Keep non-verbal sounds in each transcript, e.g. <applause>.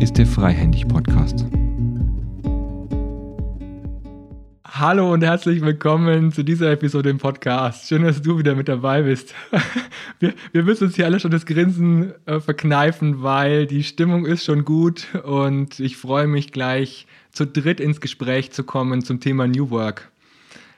ist der Freihändig Podcast. Hallo und herzlich willkommen zu dieser Episode im Podcast. Schön, dass du wieder mit dabei bist. <laughs> Wir, wir müssen uns hier alle schon das Grinsen äh, verkneifen, weil die Stimmung ist schon gut und ich freue mich gleich zu dritt ins Gespräch zu kommen zum Thema New Work.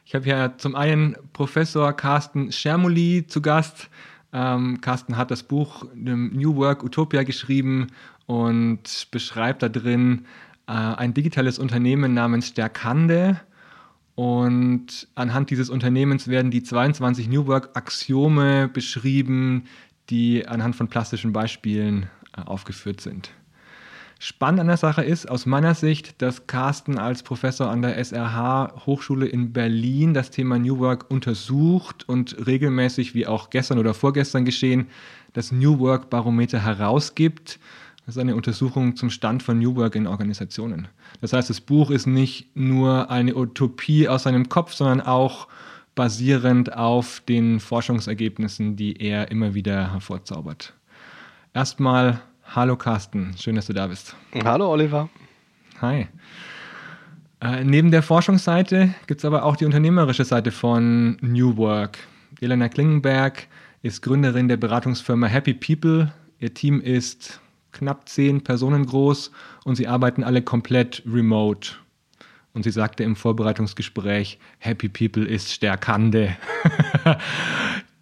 Ich habe ja zum einen Professor Carsten Schermuli zu Gast. Ähm, Carsten hat das Buch New Work Utopia geschrieben und beschreibt da drin äh, ein digitales Unternehmen namens Stärkande. Und anhand dieses Unternehmens werden die 22 New Work-Axiome beschrieben, die anhand von plastischen Beispielen äh, aufgeführt sind. Spannend an der Sache ist aus meiner Sicht, dass Carsten als Professor an der SRH Hochschule in Berlin das Thema New Work untersucht und regelmäßig, wie auch gestern oder vorgestern geschehen, das New Work Barometer herausgibt. Das ist eine Untersuchung zum Stand von New Work in Organisationen. Das heißt, das Buch ist nicht nur eine Utopie aus seinem Kopf, sondern auch basierend auf den Forschungsergebnissen, die er immer wieder hervorzaubert. Erstmal Hallo Carsten, schön, dass du da bist. Hallo Oliver. Hi. Äh, neben der Forschungsseite gibt es aber auch die unternehmerische Seite von New Work. Elena Klingenberg ist Gründerin der Beratungsfirma Happy People. Ihr Team ist knapp zehn Personen groß und sie arbeiten alle komplett remote. Und sie sagte im Vorbereitungsgespräch, Happy People ist Stärkande. <laughs>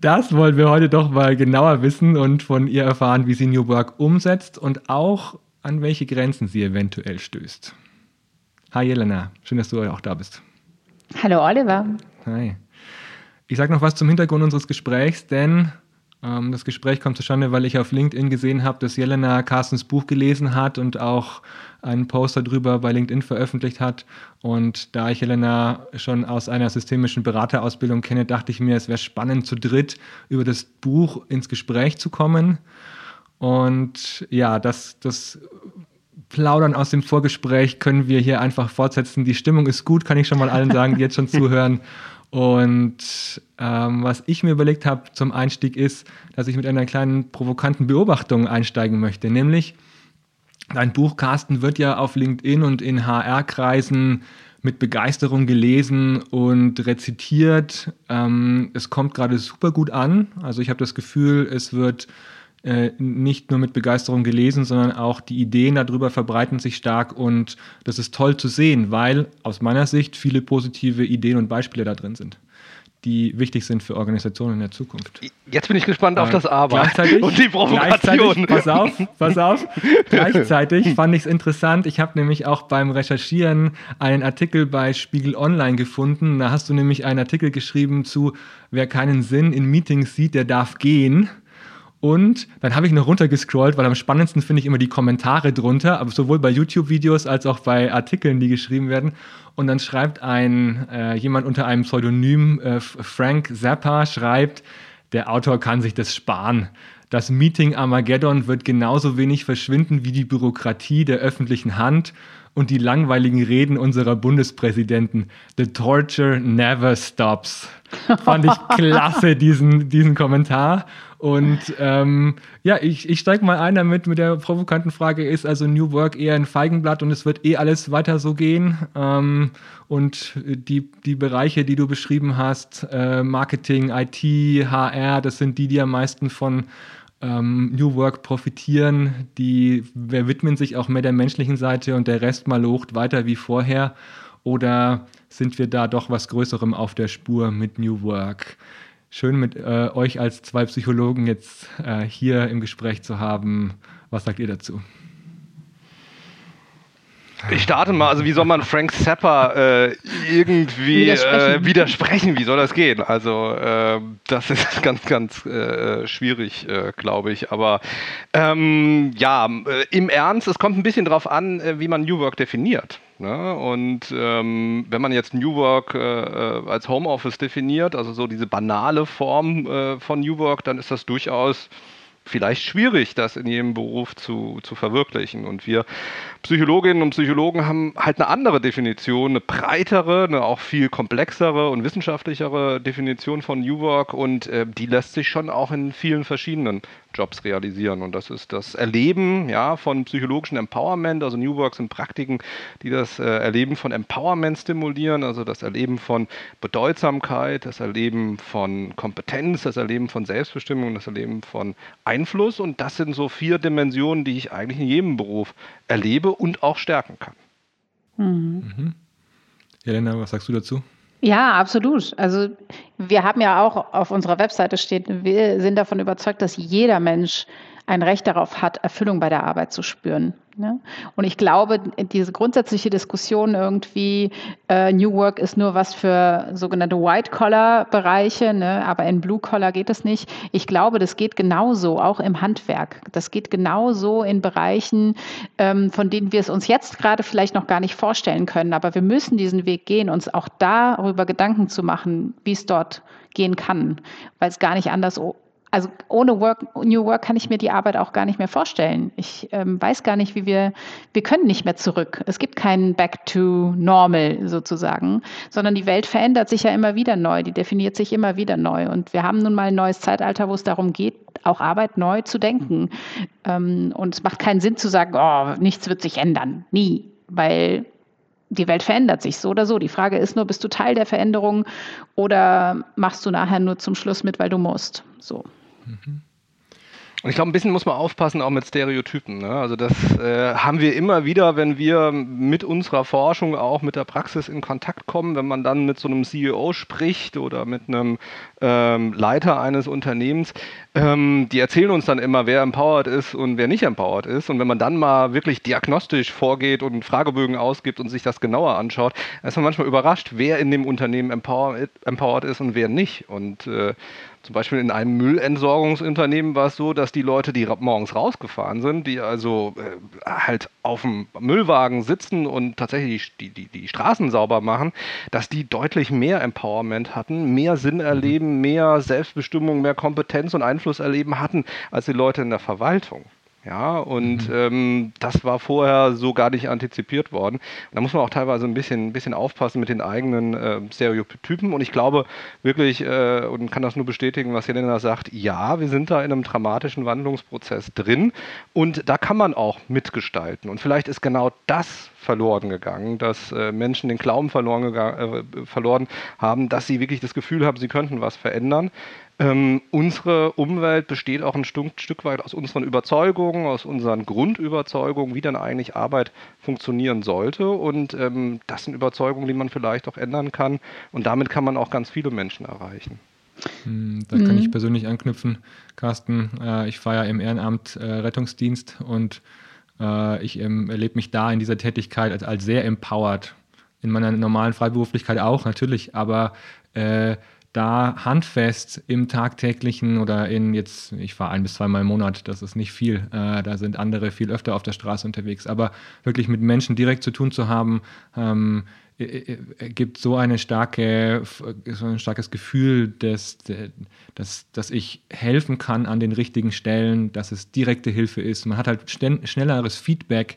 Das wollen wir heute doch mal genauer wissen und von ihr erfahren, wie sie New Work umsetzt und auch an welche Grenzen sie eventuell stößt. Hi Jelena, schön, dass du auch da bist. Hallo Oliver. Hi. Ich sage noch was zum Hintergrund unseres Gesprächs, denn ähm, das Gespräch kommt zustande, weil ich auf LinkedIn gesehen habe, dass Jelena Carstens Buch gelesen hat und auch einen Poster drüber bei LinkedIn veröffentlicht hat. Und da ich Jelena schon aus einer systemischen Beraterausbildung kenne, dachte ich mir, es wäre spannend, zu dritt über das Buch ins Gespräch zu kommen. Und ja, das, das Plaudern aus dem Vorgespräch können wir hier einfach fortsetzen. Die Stimmung ist gut, kann ich schon mal allen sagen, die jetzt schon <laughs> zuhören. Und ähm, was ich mir überlegt habe zum Einstieg ist, dass ich mit einer kleinen provokanten Beobachtung einsteigen möchte. Nämlich, dein Buch, Carsten, wird ja auf LinkedIn und in HR-Kreisen mit Begeisterung gelesen und rezitiert. Ähm, es kommt gerade super gut an. Also ich habe das Gefühl, es wird nicht nur mit Begeisterung gelesen, sondern auch die Ideen darüber verbreiten sich stark und das ist toll zu sehen, weil aus meiner Sicht viele positive Ideen und Beispiele da drin sind die wichtig sind für Organisationen in der Zukunft. Jetzt bin ich gespannt auf das Aber und die Provokation. Pass auf, pass auf. gleichzeitig <laughs> fand ich es interessant. Ich habe nämlich auch beim Recherchieren einen Artikel bei Spiegel Online gefunden. Da hast du nämlich einen Artikel geschrieben zu, wer keinen Sinn in Meetings sieht, der darf gehen. Und dann habe ich noch runtergescrollt, weil am spannendsten finde ich immer die Kommentare drunter, aber sowohl bei YouTube-Videos als auch bei Artikeln, die geschrieben werden. Und dann schreibt ein äh, jemand unter einem Pseudonym, äh, Frank Zappa, schreibt, der Autor kann sich das sparen. Das Meeting Armageddon wird genauso wenig verschwinden wie die Bürokratie der öffentlichen Hand und die langweiligen Reden unserer Bundespräsidenten. The torture never stops. Fand ich <laughs> klasse, diesen, diesen Kommentar. Und ähm, ja, ich, ich steige mal ein damit mit der provokanten Frage, ist also New Work eher ein Feigenblatt und es wird eh alles weiter so gehen? Ähm, und die, die Bereiche, die du beschrieben hast, äh, Marketing, IT, HR, das sind die, die am meisten von ähm, New Work profitieren. Die widmen sich auch mehr der menschlichen Seite und der Rest mal locht weiter wie vorher. Oder sind wir da doch was Größerem auf der Spur mit New Work? Schön mit äh, euch als zwei Psychologen jetzt äh, hier im Gespräch zu haben. Was sagt ihr dazu? Ich starte mal, also wie soll man Frank Zappa äh, irgendwie widersprechen. Äh, widersprechen. Wie soll das gehen? Also äh, das ist <laughs> ganz, ganz äh, schwierig, äh, glaube ich. Aber ähm, ja, äh, im Ernst, es kommt ein bisschen darauf an, wie man New Work definiert. Ne? Und ähm, wenn man jetzt New Work als Homeoffice definiert, also so diese banale Form von New Work, dann ist das durchaus vielleicht schwierig, das in jedem Beruf zu, zu verwirklichen. Und wir Psychologinnen und Psychologen haben halt eine andere Definition, eine breitere, eine auch viel komplexere und wissenschaftlichere Definition von New Work und äh, die lässt sich schon auch in vielen verschiedenen Jobs realisieren. Und das ist das Erleben ja, von psychologischen Empowerment, also New Work sind Praktiken, die das äh, Erleben von Empowerment stimulieren, also das Erleben von Bedeutsamkeit, das Erleben von Kompetenz, das Erleben von Selbstbestimmung, das Erleben von Einfluss. Und das sind so vier Dimensionen, die ich eigentlich in jedem Beruf erlebe und auch stärken kann. Mhm. Mhm. Jelena, was sagst du dazu? Ja, absolut. Also wir haben ja auch auf unserer Webseite stehen, wir sind davon überzeugt, dass jeder Mensch ein Recht darauf hat, Erfüllung bei der Arbeit zu spüren. Ne? Und ich glaube, diese grundsätzliche Diskussion irgendwie, äh, New Work ist nur was für sogenannte White-Collar-Bereiche, ne? aber in Blue-Collar geht es nicht. Ich glaube, das geht genauso, auch im Handwerk. Das geht genauso in Bereichen, ähm, von denen wir es uns jetzt gerade vielleicht noch gar nicht vorstellen können. Aber wir müssen diesen Weg gehen, uns auch darüber Gedanken zu machen, wie es dort gehen kann, weil es gar nicht anders also ohne Work, New Work kann ich mir die Arbeit auch gar nicht mehr vorstellen. Ich ähm, weiß gar nicht, wie wir, wir können nicht mehr zurück. Es gibt keinen Back to Normal sozusagen, sondern die Welt verändert sich ja immer wieder neu, die definiert sich immer wieder neu. Und wir haben nun mal ein neues Zeitalter, wo es darum geht, auch Arbeit neu zu denken. Ähm, und es macht keinen Sinn zu sagen, oh, nichts wird sich ändern. Nie. Weil die Welt verändert sich so oder so. Die Frage ist nur, bist du Teil der Veränderung oder machst du nachher nur zum Schluss mit, weil du musst? So. Und ich glaube, ein bisschen muss man aufpassen auch mit Stereotypen. Ne? Also das äh, haben wir immer wieder, wenn wir mit unserer Forschung auch mit der Praxis in Kontakt kommen, wenn man dann mit so einem CEO spricht oder mit einem ähm, Leiter eines Unternehmens, ähm, die erzählen uns dann immer, wer empowered ist und wer nicht empowered ist. Und wenn man dann mal wirklich diagnostisch vorgeht und Fragebögen ausgibt und sich das genauer anschaut, ist man manchmal überrascht, wer in dem Unternehmen empowered, empowered ist und wer nicht. Und äh, zum Beispiel in einem Müllentsorgungsunternehmen war es so, dass die Leute, die morgens rausgefahren sind, die also äh, halt auf dem Müllwagen sitzen und tatsächlich die, die, die Straßen sauber machen, dass die deutlich mehr Empowerment hatten, mehr Sinn mhm. erleben, mehr Selbstbestimmung, mehr Kompetenz und Einfluss erleben hatten als die Leute in der Verwaltung. Ja, und mhm. ähm, das war vorher so gar nicht antizipiert worden. Da muss man auch teilweise ein bisschen, ein bisschen aufpassen mit den eigenen äh, Stereotypen. Und ich glaube wirklich, äh, und kann das nur bestätigen, was Jelena sagt, ja, wir sind da in einem dramatischen Wandlungsprozess drin. Und da kann man auch mitgestalten. Und vielleicht ist genau das verloren gegangen, dass äh, Menschen den Glauben verloren, äh, verloren haben, dass sie wirklich das Gefühl haben, sie könnten was verändern. Ähm, unsere Umwelt besteht auch ein Stück, Stück, weit aus unseren Überzeugungen, aus unseren Grundüberzeugungen, wie dann eigentlich Arbeit funktionieren sollte. Und ähm, das sind Überzeugungen, die man vielleicht auch ändern kann. Und damit kann man auch ganz viele Menschen erreichen. Hm, da kann mhm. ich persönlich anknüpfen, Carsten. Äh, ich fahre ja im Ehrenamt äh, Rettungsdienst und äh, ich ähm, erlebe mich da in dieser Tätigkeit als, als, sehr empowered. In meiner normalen Freiberuflichkeit auch natürlich, aber äh, da handfest im tagtäglichen oder in jetzt, ich fahre ein bis zweimal im Monat, das ist nicht viel, äh, da sind andere viel öfter auf der Straße unterwegs, aber wirklich mit Menschen direkt zu tun zu haben, ähm, gibt so eine starke, so ein starkes Gefühl, dass, dass, dass ich helfen kann an den richtigen Stellen, dass es direkte Hilfe ist. Man hat halt schnelleres Feedback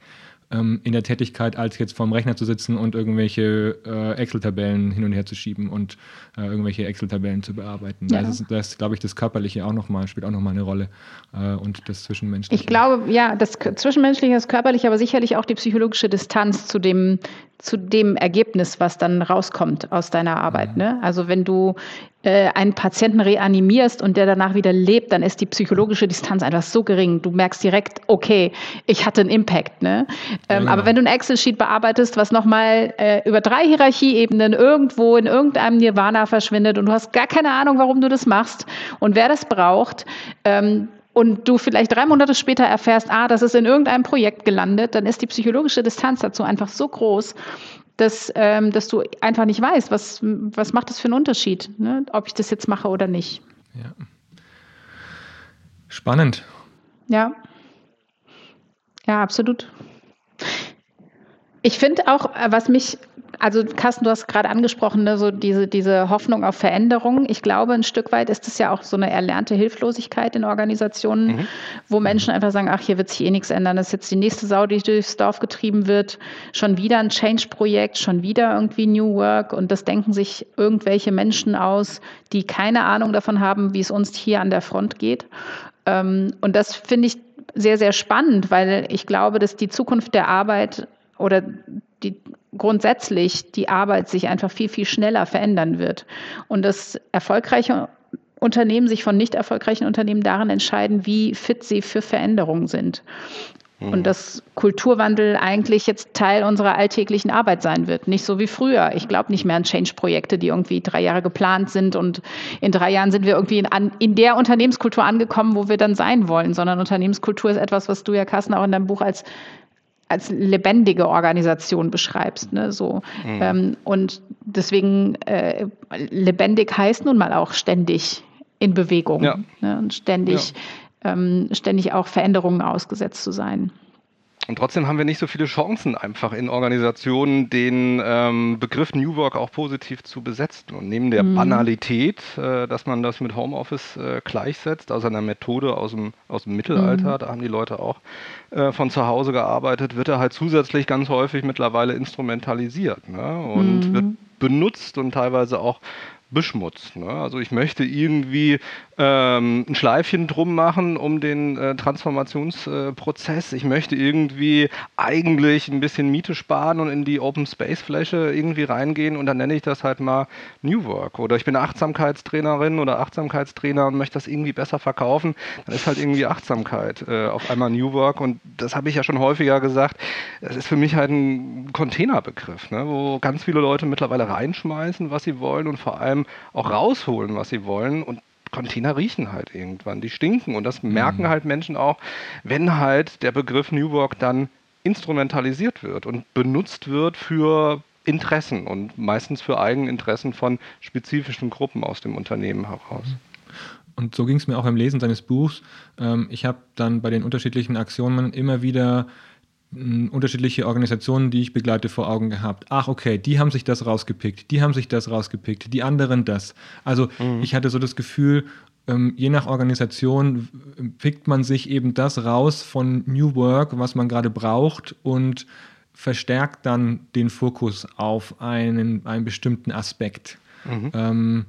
ähm, in der Tätigkeit, als jetzt vorm Rechner zu sitzen und irgendwelche äh, Excel-Tabellen hin und her zu schieben und äh, irgendwelche Excel-Tabellen zu bearbeiten. Ja. Da ist, das, glaube ich, das Körperliche auch noch mal, spielt auch nochmal eine Rolle äh, und das Zwischenmenschliche. Ich glaube, ja, das Zwischenmenschliche, das Körperliche, aber sicherlich auch die psychologische Distanz zu dem, zu dem Ergebnis, was dann rauskommt aus deiner Arbeit. Mhm. Ne? Also wenn du äh, einen Patienten reanimierst und der danach wieder lebt, dann ist die psychologische Distanz einfach so gering. Du merkst direkt, okay, ich hatte einen Impact. Ne? Ähm, ja. Aber wenn du ein Excel-Sheet bearbeitest, was nochmal äh, über drei Hierarchieebenen irgendwo in irgendeinem Nirvana verschwindet und du hast gar keine Ahnung, warum du das machst und wer das braucht, ähm, und du vielleicht drei Monate später erfährst, ah, das ist in irgendeinem Projekt gelandet, dann ist die psychologische Distanz dazu einfach so groß, dass, ähm, dass du einfach nicht weißt, was, was macht das für einen Unterschied, ne? ob ich das jetzt mache oder nicht. Ja. Spannend. Ja. Ja, absolut. Ich finde auch, äh, was mich also Carsten, du hast gerade angesprochen, ne, so diese, diese Hoffnung auf Veränderung. Ich glaube, ein Stück weit ist es ja auch so eine erlernte Hilflosigkeit in Organisationen, mhm. wo Menschen einfach sagen, ach, hier wird sich eh nichts ändern. Das ist jetzt die nächste Sau, die durchs Dorf getrieben wird. Schon wieder ein Change-Projekt, schon wieder irgendwie New Work. Und das denken sich irgendwelche Menschen aus, die keine Ahnung davon haben, wie es uns hier an der Front geht. Ähm, und das finde ich sehr, sehr spannend, weil ich glaube, dass die Zukunft der Arbeit oder die grundsätzlich die Arbeit sich einfach viel, viel schneller verändern wird. Und dass erfolgreiche Unternehmen sich von nicht erfolgreichen Unternehmen darin entscheiden, wie fit sie für Veränderungen sind. Und mhm. dass Kulturwandel eigentlich jetzt Teil unserer alltäglichen Arbeit sein wird. Nicht so wie früher. Ich glaube nicht mehr an Change-Projekte, die irgendwie drei Jahre geplant sind und in drei Jahren sind wir irgendwie in, in, der Unternehmenskultur angekommen, wo wir dann sein wollen, sondern Unternehmenskultur ist etwas, was du ja, Carsten, auch in deinem Buch als als lebendige Organisation beschreibst. Ne? So. Mhm. Ähm, und deswegen äh, lebendig heißt nun mal auch ständig in Bewegung ja. ne? und ständig, ja. ähm, ständig auch Veränderungen ausgesetzt zu sein. Und trotzdem haben wir nicht so viele Chancen, einfach in Organisationen den ähm, Begriff New Work auch positiv zu besetzen. Und neben der mhm. Banalität, äh, dass man das mit Homeoffice äh, gleichsetzt, also einer Methode aus dem, aus dem Mittelalter, mhm. da haben die Leute auch äh, von zu Hause gearbeitet, wird er halt zusätzlich ganz häufig mittlerweile instrumentalisiert ne? und mhm. wird benutzt und teilweise auch beschmutzt. Ne? Also ich möchte irgendwie ähm, ein Schleifchen drum machen um den äh, Transformationsprozess. Äh, ich möchte irgendwie eigentlich ein bisschen Miete sparen und in die Open Space Fläche irgendwie reingehen und dann nenne ich das halt mal New Work. Oder ich bin Achtsamkeitstrainerin oder Achtsamkeitstrainer und möchte das irgendwie besser verkaufen. Dann ist halt irgendwie Achtsamkeit äh, auf einmal New Work und das habe ich ja schon häufiger gesagt. Das ist für mich halt ein Containerbegriff, ne? wo ganz viele Leute mittlerweile reinschmeißen, was sie wollen und vor allem auch rausholen, was sie wollen und Container riechen halt irgendwann, die stinken und das merken mhm. halt Menschen auch, wenn halt der Begriff New Work dann instrumentalisiert wird und benutzt wird für Interessen und meistens für Eigeninteressen von spezifischen Gruppen aus dem Unternehmen heraus. Und so ging es mir auch beim Lesen seines Buchs. Ähm, ich habe dann bei den unterschiedlichen Aktionen immer wieder unterschiedliche Organisationen, die ich begleite, vor Augen gehabt. Ach, okay, die haben sich das rausgepickt, die haben sich das rausgepickt, die anderen das. Also mhm. ich hatte so das Gefühl, ähm, je nach Organisation pickt man sich eben das raus von New Work, was man gerade braucht und verstärkt dann den Fokus auf einen, einen bestimmten Aspekt. Mhm. Ähm,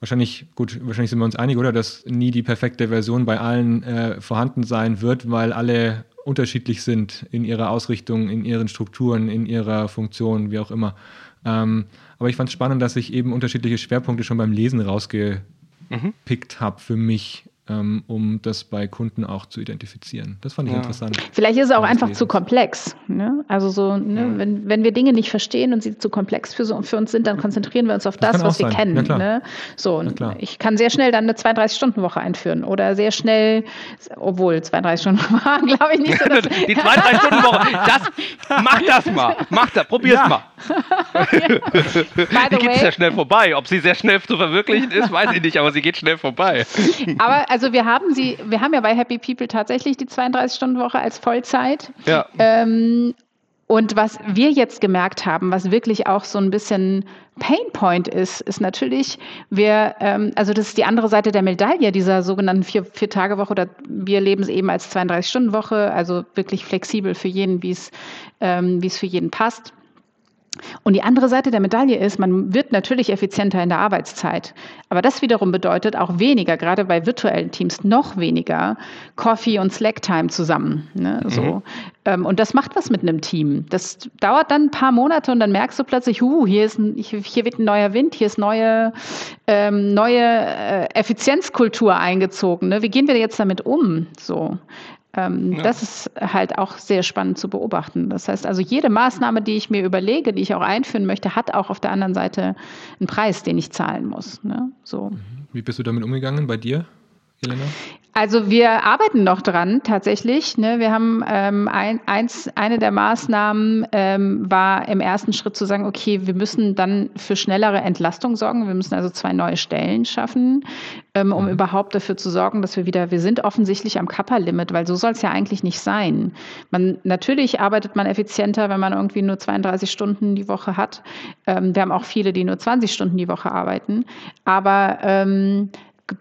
wahrscheinlich, gut, wahrscheinlich sind wir uns einig, oder, dass nie die perfekte Version bei allen äh, vorhanden sein wird, weil alle unterschiedlich sind in ihrer Ausrichtung, in ihren Strukturen, in ihrer Funktion, wie auch immer. Ähm, aber ich fand es spannend, dass ich eben unterschiedliche Schwerpunkte schon beim Lesen rausgepickt mhm. habe für mich um das bei Kunden auch zu identifizieren. Das fand ich ja. interessant. Vielleicht ist es auch einfach zu komplex. Ne? Also so, ne, ja. wenn, wenn wir Dinge nicht verstehen und sie zu komplex für, so, für uns sind, dann konzentrieren wir uns auf das, das was wir sein. kennen. Ne? So, ich kann sehr schnell dann eine 32-Stunden-Woche einführen oder sehr schnell, obwohl 32 Stunden <laughs> waren, glaube ich nicht <laughs> so. Die 32-Stunden-Woche, das, mach das mal, mach das, probier's ja. mal. <laughs> die geht sehr schnell vorbei. Ob sie sehr schnell zu verwirklichen ist, weiß ich nicht, aber sie geht schnell vorbei. Aber also wir haben sie, wir haben ja bei Happy People tatsächlich die 32-Stunden-Woche als Vollzeit. Ja. Ähm, und was wir jetzt gemerkt haben, was wirklich auch so ein bisschen Painpoint ist, ist natürlich, wir, ähm, also das ist die andere Seite der Medaille dieser sogenannten Vier-Tage-Woche oder wir leben es eben als 32-Stunden-Woche, also wirklich flexibel für jeden, wie es ähm, wie es für jeden passt. Und die andere Seite der Medaille ist, man wird natürlich effizienter in der Arbeitszeit. Aber das wiederum bedeutet auch weniger, gerade bei virtuellen Teams noch weniger Coffee und Slack-Time zusammen. Ne? Mhm. So. Ähm, und das macht was mit einem Team. Das dauert dann ein paar Monate und dann merkst du plötzlich, huh, hier, ist ein, hier wird ein neuer Wind, hier ist neue, ähm, neue äh, Effizienzkultur eingezogen. Ne? Wie gehen wir jetzt damit um? So. Ähm, ja. Das ist halt auch sehr spannend zu beobachten. Das heißt also, jede Maßnahme, die ich mir überlege, die ich auch einführen möchte, hat auch auf der anderen Seite einen Preis, den ich zahlen muss. Ne? So. Mhm. Wie bist du damit umgegangen bei dir, Elena? Also wir arbeiten noch dran tatsächlich. Ne? Wir haben ähm, ein, eins, eine der Maßnahmen ähm, war im ersten Schritt zu sagen, okay, wir müssen dann für schnellere Entlastung sorgen. Wir müssen also zwei neue Stellen schaffen, ähm, um mhm. überhaupt dafür zu sorgen, dass wir wieder, wir sind offensichtlich am Kappa-Limit, weil so soll es ja eigentlich nicht sein. Man, natürlich arbeitet man effizienter, wenn man irgendwie nur 32 Stunden die Woche hat. Ähm, wir haben auch viele, die nur 20 Stunden die Woche arbeiten. Aber ähm,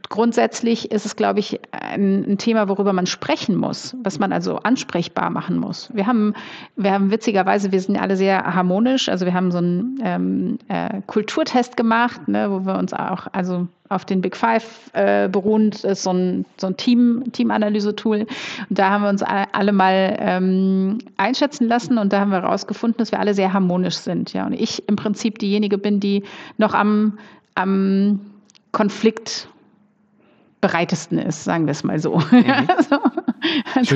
grundsätzlich ist es, glaube ich, ein, ein, Thema, worüber man sprechen muss, was man also ansprechbar machen muss. Wir haben, wir haben witzigerweise, wir sind alle sehr harmonisch. Also wir haben so einen ähm, äh, Kulturtest gemacht, ne, wo wir uns auch, also auf den Big Five äh, beruhend, ist so ein, so ein Team, Teamanalyse-Tool. Und da haben wir uns alle mal ähm, einschätzen lassen und da haben wir herausgefunden, dass wir alle sehr harmonisch sind. Ja. Und ich im Prinzip diejenige bin, die noch am, am Konflikt bereitesten ist, sagen wir es mal so. Mhm. <laughs> also, <laughs>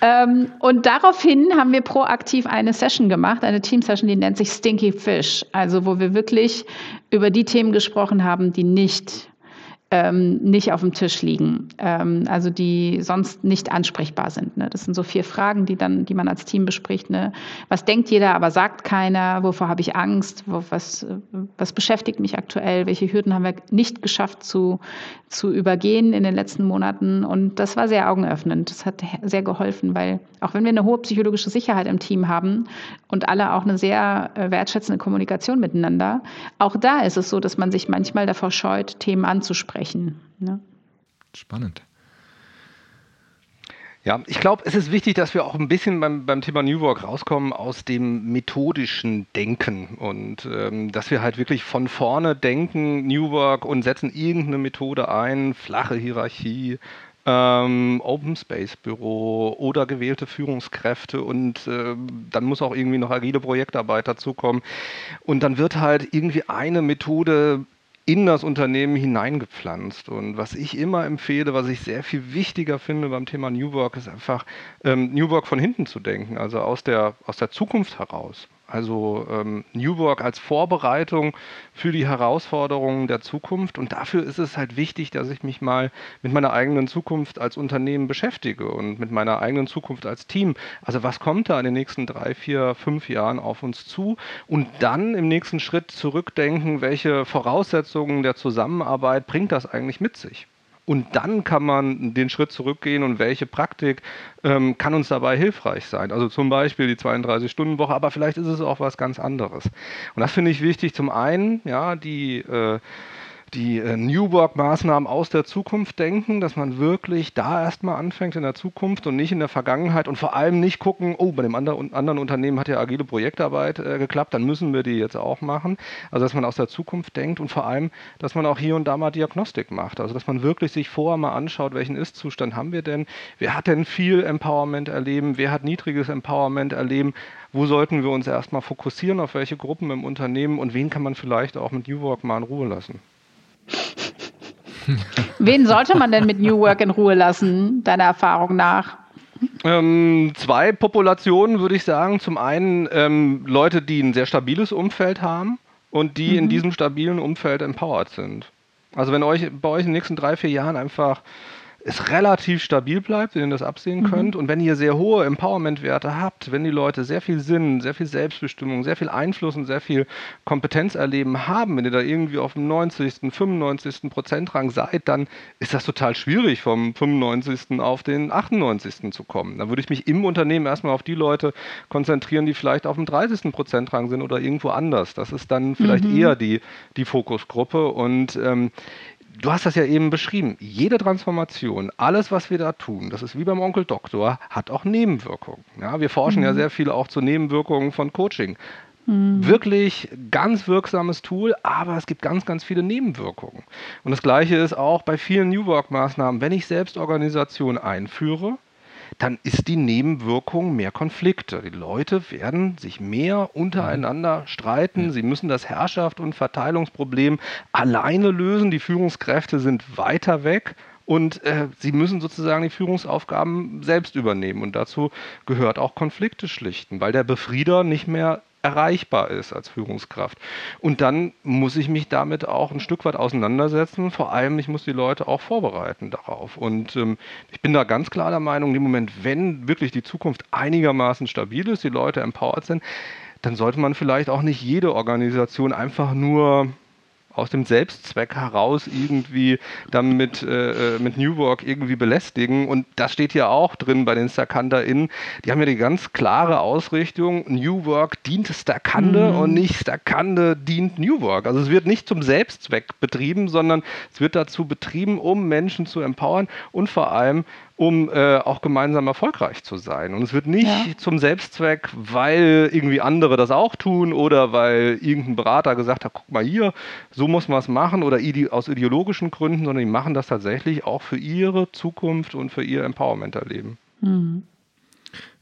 ähm, und daraufhin haben wir proaktiv eine Session gemacht, eine Team-Session, die nennt sich Stinky Fish, also wo wir wirklich über die Themen gesprochen haben, die nicht ähm, nicht auf dem Tisch liegen, ähm, also die sonst nicht ansprechbar sind. Ne? Das sind so vier Fragen, die dann, die man als Team bespricht. Ne? Was denkt jeder, aber sagt keiner? Wovor habe ich Angst? Wo, was, was beschäftigt mich aktuell? Welche Hürden haben wir nicht geschafft zu, zu übergehen in den letzten Monaten? Und das war sehr augenöffnend. Das hat sehr geholfen, weil auch wenn wir eine hohe psychologische Sicherheit im Team haben und alle auch eine sehr äh, wertschätzende Kommunikation miteinander, auch da ist es so, dass man sich manchmal davor scheut, Themen anzusprechen sprechen. Ne? Spannend. Ja, ich glaube, es ist wichtig, dass wir auch ein bisschen beim, beim Thema New Work rauskommen aus dem methodischen Denken und ähm, dass wir halt wirklich von vorne denken, New Work und setzen irgendeine Methode ein, flache Hierarchie, ähm, Open Space Büro oder gewählte Führungskräfte und äh, dann muss auch irgendwie noch agile Projektarbeit dazukommen und dann wird halt irgendwie eine Methode in das Unternehmen hineingepflanzt. Und was ich immer empfehle, was ich sehr viel wichtiger finde beim Thema New Work, ist einfach ähm, New Work von hinten zu denken, also aus der, aus der Zukunft heraus. Also ähm, New Work als Vorbereitung für die Herausforderungen der Zukunft. Und dafür ist es halt wichtig, dass ich mich mal mit meiner eigenen Zukunft als Unternehmen beschäftige und mit meiner eigenen Zukunft als Team. Also was kommt da in den nächsten drei, vier, fünf Jahren auf uns zu? Und dann im nächsten Schritt zurückdenken, welche Voraussetzungen der Zusammenarbeit bringt das eigentlich mit sich? Und dann kann man den Schritt zurückgehen und welche Praktik ähm, kann uns dabei hilfreich sein. Also zum Beispiel die 32-Stunden-Woche, aber vielleicht ist es auch was ganz anderes. Und das finde ich wichtig. Zum einen, ja, die äh, die äh, New Work-Maßnahmen aus der Zukunft denken, dass man wirklich da erstmal anfängt in der Zukunft und nicht in der Vergangenheit und vor allem nicht gucken, oh, bei dem anderen, anderen Unternehmen hat ja agile Projektarbeit äh, geklappt, dann müssen wir die jetzt auch machen. Also dass man aus der Zukunft denkt und vor allem, dass man auch hier und da mal Diagnostik macht. Also dass man wirklich sich vorher mal anschaut, welchen Ist-Zustand haben wir denn, wer hat denn viel Empowerment erleben, wer hat niedriges Empowerment erleben, wo sollten wir uns erstmal fokussieren, auf welche Gruppen im Unternehmen und wen kann man vielleicht auch mit New Work mal in Ruhe lassen. Wen sollte man denn mit New Work in Ruhe lassen, deiner Erfahrung nach? Ähm, zwei Populationen würde ich sagen. Zum einen ähm, Leute, die ein sehr stabiles Umfeld haben und die mhm. in diesem stabilen Umfeld empowered sind. Also wenn euch bei euch in den nächsten drei, vier Jahren einfach es relativ stabil bleibt, wenn ihr das absehen mhm. könnt. Und wenn ihr sehr hohe Empowerment-Werte habt, wenn die Leute sehr viel Sinn, sehr viel Selbstbestimmung, sehr viel Einfluss und sehr viel Kompetenz erleben haben, wenn ihr da irgendwie auf dem 90., 95. Prozentrang seid, dann ist das total schwierig, vom 95. auf den 98. zu kommen. Da würde ich mich im Unternehmen erstmal auf die Leute konzentrieren, die vielleicht auf dem 30. Prozentrang sind oder irgendwo anders. Das ist dann vielleicht mhm. eher die, die Fokusgruppe. Und ähm, du hast das ja eben beschrieben. Jede Transformation, alles, was wir da tun, das ist wie beim Onkel Doktor, hat auch Nebenwirkungen. Ja, wir forschen mhm. ja sehr viel auch zu Nebenwirkungen von Coaching. Mhm. Wirklich ganz wirksames Tool, aber es gibt ganz, ganz viele Nebenwirkungen. Und das Gleiche ist auch bei vielen New Work-Maßnahmen. Wenn ich Selbstorganisation einführe, dann ist die Nebenwirkung mehr Konflikte. Die Leute werden sich mehr untereinander streiten. Sie müssen das Herrschaft- und Verteilungsproblem alleine lösen. Die Führungskräfte sind weiter weg und äh, sie müssen sozusagen die Führungsaufgaben selbst übernehmen. Und dazu gehört auch Konflikte schlichten, weil der Befrieder nicht mehr erreichbar ist als Führungskraft. Und dann muss ich mich damit auch ein Stück weit auseinandersetzen. Vor allem, ich muss die Leute auch vorbereiten darauf. Und ähm, ich bin da ganz klar der Meinung, im Moment, wenn wirklich die Zukunft einigermaßen stabil ist, die Leute empowered sind, dann sollte man vielleicht auch nicht jede Organisation einfach nur aus dem Selbstzweck heraus irgendwie dann mit, äh, äh, mit New Work irgendwie belästigen. Und das steht ja auch drin bei den StakanterInnen. Die haben ja die ganz klare Ausrichtung, New Work dient Stakande mhm. und nicht Stakande dient New Work. Also es wird nicht zum Selbstzweck betrieben, sondern es wird dazu betrieben, um Menschen zu empowern und vor allem um äh, auch gemeinsam erfolgreich zu sein. Und es wird nicht ja. zum Selbstzweck, weil irgendwie andere das auch tun oder weil irgendein Berater gesagt hat, guck mal hier, so muss man es machen oder ide aus ideologischen Gründen, sondern die machen das tatsächlich auch für ihre Zukunft und für ihr Empowerment-Erleben. Mhm.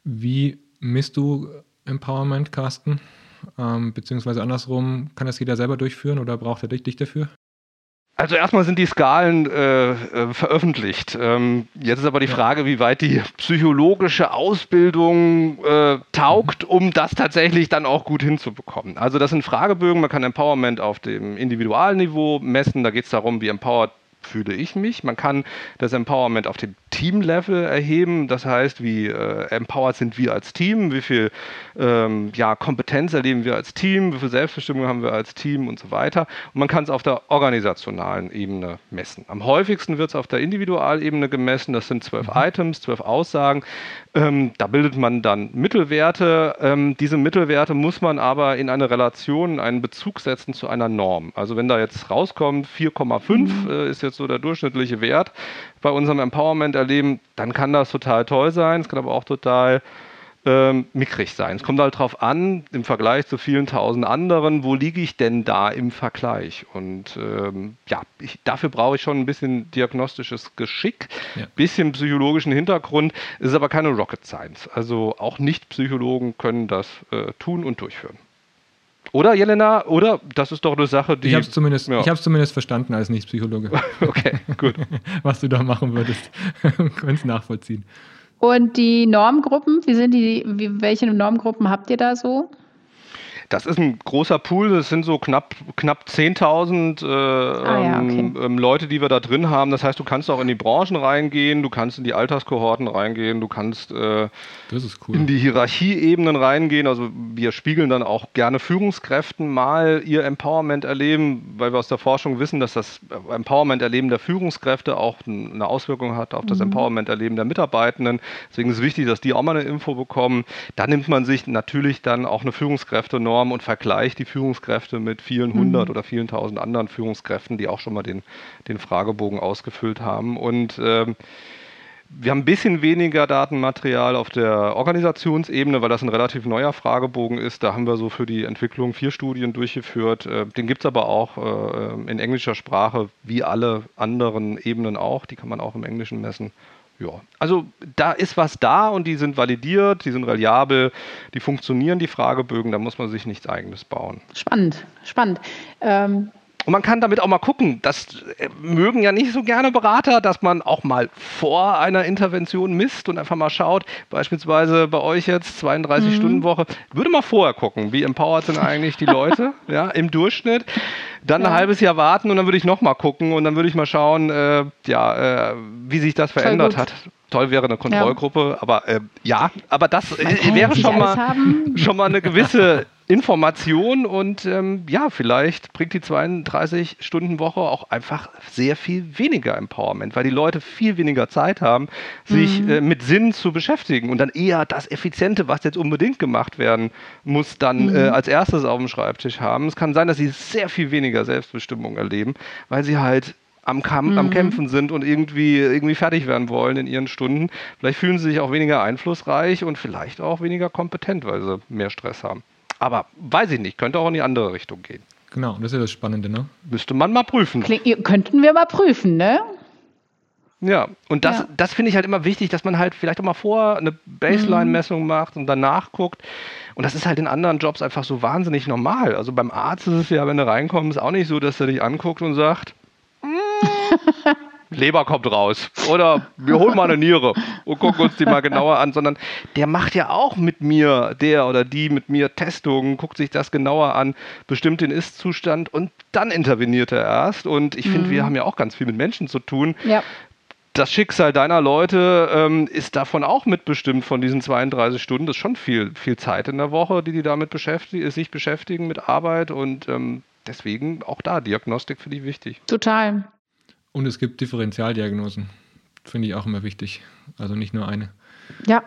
Wie misst du Empowerment, Carsten? Ähm, beziehungsweise andersrum, kann das jeder selber durchführen oder braucht er dich, dich dafür? Also erstmal sind die Skalen äh, äh, veröffentlicht. Ähm, jetzt ist aber die Frage, wie weit die psychologische Ausbildung äh, taugt, um das tatsächlich dann auch gut hinzubekommen. Also das sind Fragebögen, man kann Empowerment auf dem Individualniveau messen. Da geht es darum, wie empowered fühle ich mich. Man kann das Empowerment auf dem Team-Level erheben. Das heißt, wie äh, empowered sind wir als Team, wie viel ähm, ja, Kompetenz erleben wir als Team, wie viel Selbstbestimmung haben wir als Team und so weiter. Und man kann es auf der organisationalen Ebene messen. Am häufigsten wird es auf der Individualebene gemessen. Das sind zwölf mhm. Items, zwölf Aussagen. Ähm, da bildet man dann Mittelwerte. Ähm, diese Mittelwerte muss man aber in eine Relation, einen Bezug setzen zu einer Norm. Also wenn da jetzt rauskommt, 4,5 mhm. äh, ist jetzt so der durchschnittliche Wert bei unserem Empowerment-Erleben, dann kann das total toll sein. Es kann aber auch total ähm, mickrig sein. Es kommt halt darauf an, im Vergleich zu vielen tausend anderen, wo liege ich denn da im Vergleich? Und ähm, ja, ich, dafür brauche ich schon ein bisschen diagnostisches Geschick, ein ja. bisschen psychologischen Hintergrund. Es ist aber keine Rocket Science. Also auch Nicht-Psychologen können das äh, tun und durchführen. Oder, Jelena? Oder? Das ist doch eine Sache, die. Ich habe es zumindest, ja. zumindest verstanden als Nicht-Psychologe. <laughs> okay, gut. <laughs> Was du da machen würdest. <laughs> Können es nachvollziehen. Und die Normgruppen, wie sind die, wie, welche Normgruppen habt ihr da so? Das ist ein großer Pool, das sind so knapp, knapp 10.000 äh, ah, ja, okay. ähm, Leute, die wir da drin haben. Das heißt, du kannst auch in die Branchen reingehen, du kannst in die Alterskohorten reingehen, du kannst äh, cool. in die Hierarchieebenen reingehen. Also wir spiegeln dann auch gerne Führungskräften mal ihr Empowerment erleben, weil wir aus der Forschung wissen, dass das Empowerment-Erleben der Führungskräfte auch eine Auswirkung hat auf das mhm. Empowerment-Erleben der Mitarbeitenden. Deswegen ist es wichtig, dass die auch mal eine Info bekommen. Da nimmt man sich natürlich dann auch eine Führungskräfte-Norm Norm und vergleicht die Führungskräfte mit vielen hundert mhm. oder vielen tausend anderen Führungskräften, die auch schon mal den, den Fragebogen ausgefüllt haben. Und ähm, wir haben ein bisschen weniger Datenmaterial auf der Organisationsebene, weil das ein relativ neuer Fragebogen ist. Da haben wir so für die Entwicklung vier Studien durchgeführt. Äh, den gibt es aber auch äh, in englischer Sprache, wie alle anderen Ebenen auch. Die kann man auch im Englischen messen. Ja, also da ist was da und die sind validiert, die sind reliabel, die funktionieren, die Fragebögen, da muss man sich nichts eigenes bauen. Spannend, spannend. Ähm, und man kann damit auch mal gucken, das äh, mögen ja nicht so gerne Berater, dass man auch mal vor einer Intervention misst und einfach mal schaut, beispielsweise bei euch jetzt 32-Stunden-Woche, mhm. würde mal vorher gucken, wie empowered sind eigentlich die Leute <laughs> ja, im Durchschnitt. Dann ja. ein halbes Jahr warten und dann würde ich nochmal gucken und dann würde ich mal schauen, äh, ja, äh, wie sich das verändert hat. Toll wäre eine Kontrollgruppe, ja. aber äh, ja, aber das äh, wäre schon mal, <laughs> schon mal eine gewisse Information und ähm, ja, vielleicht bringt die 32-Stunden-Woche auch einfach sehr viel weniger Empowerment, weil die Leute viel weniger Zeit haben, sich mhm. äh, mit Sinn zu beschäftigen und dann eher das Effiziente, was jetzt unbedingt gemacht werden muss, dann mhm. äh, als erstes auf dem Schreibtisch haben. Es kann sein, dass sie sehr viel weniger Selbstbestimmung erleben, weil sie halt am, Kamp mhm. am Kämpfen sind und irgendwie, irgendwie fertig werden wollen in ihren Stunden. Vielleicht fühlen sie sich auch weniger einflussreich und vielleicht auch weniger kompetent, weil sie mehr Stress haben. Aber weiß ich nicht, könnte auch in die andere Richtung gehen. Genau, das ist ja das Spannende, ne? Müsste man mal prüfen. Kling, könnten wir mal prüfen, ne? Ja, und das, ja. das finde ich halt immer wichtig, dass man halt vielleicht auch mal vor eine Baseline-Messung mhm. macht und danach guckt. Und das ist halt in anderen Jobs einfach so wahnsinnig normal. Also beim Arzt ist es ja, wenn du reinkommst, auch nicht so, dass er dich anguckt und sagt, mm, <laughs> <laughs> Leber kommt raus. Oder wir holen mal eine Niere und gucken uns die mal genauer an, sondern der macht ja auch mit mir, der oder die mit mir Testungen, guckt sich das genauer an, bestimmt den Ist-Zustand und dann interveniert er erst. Und ich mhm. finde, wir haben ja auch ganz viel mit Menschen zu tun. Ja. Das Schicksal deiner Leute ähm, ist davon auch mitbestimmt von diesen 32 Stunden. Das ist schon viel, viel Zeit in der Woche, die die damit beschäftigen, sich beschäftigen mit Arbeit und ähm, deswegen auch da Diagnostik finde ich wichtig. Total. Und es gibt Differentialdiagnosen. Finde ich auch immer wichtig. Also nicht nur eine. Ja.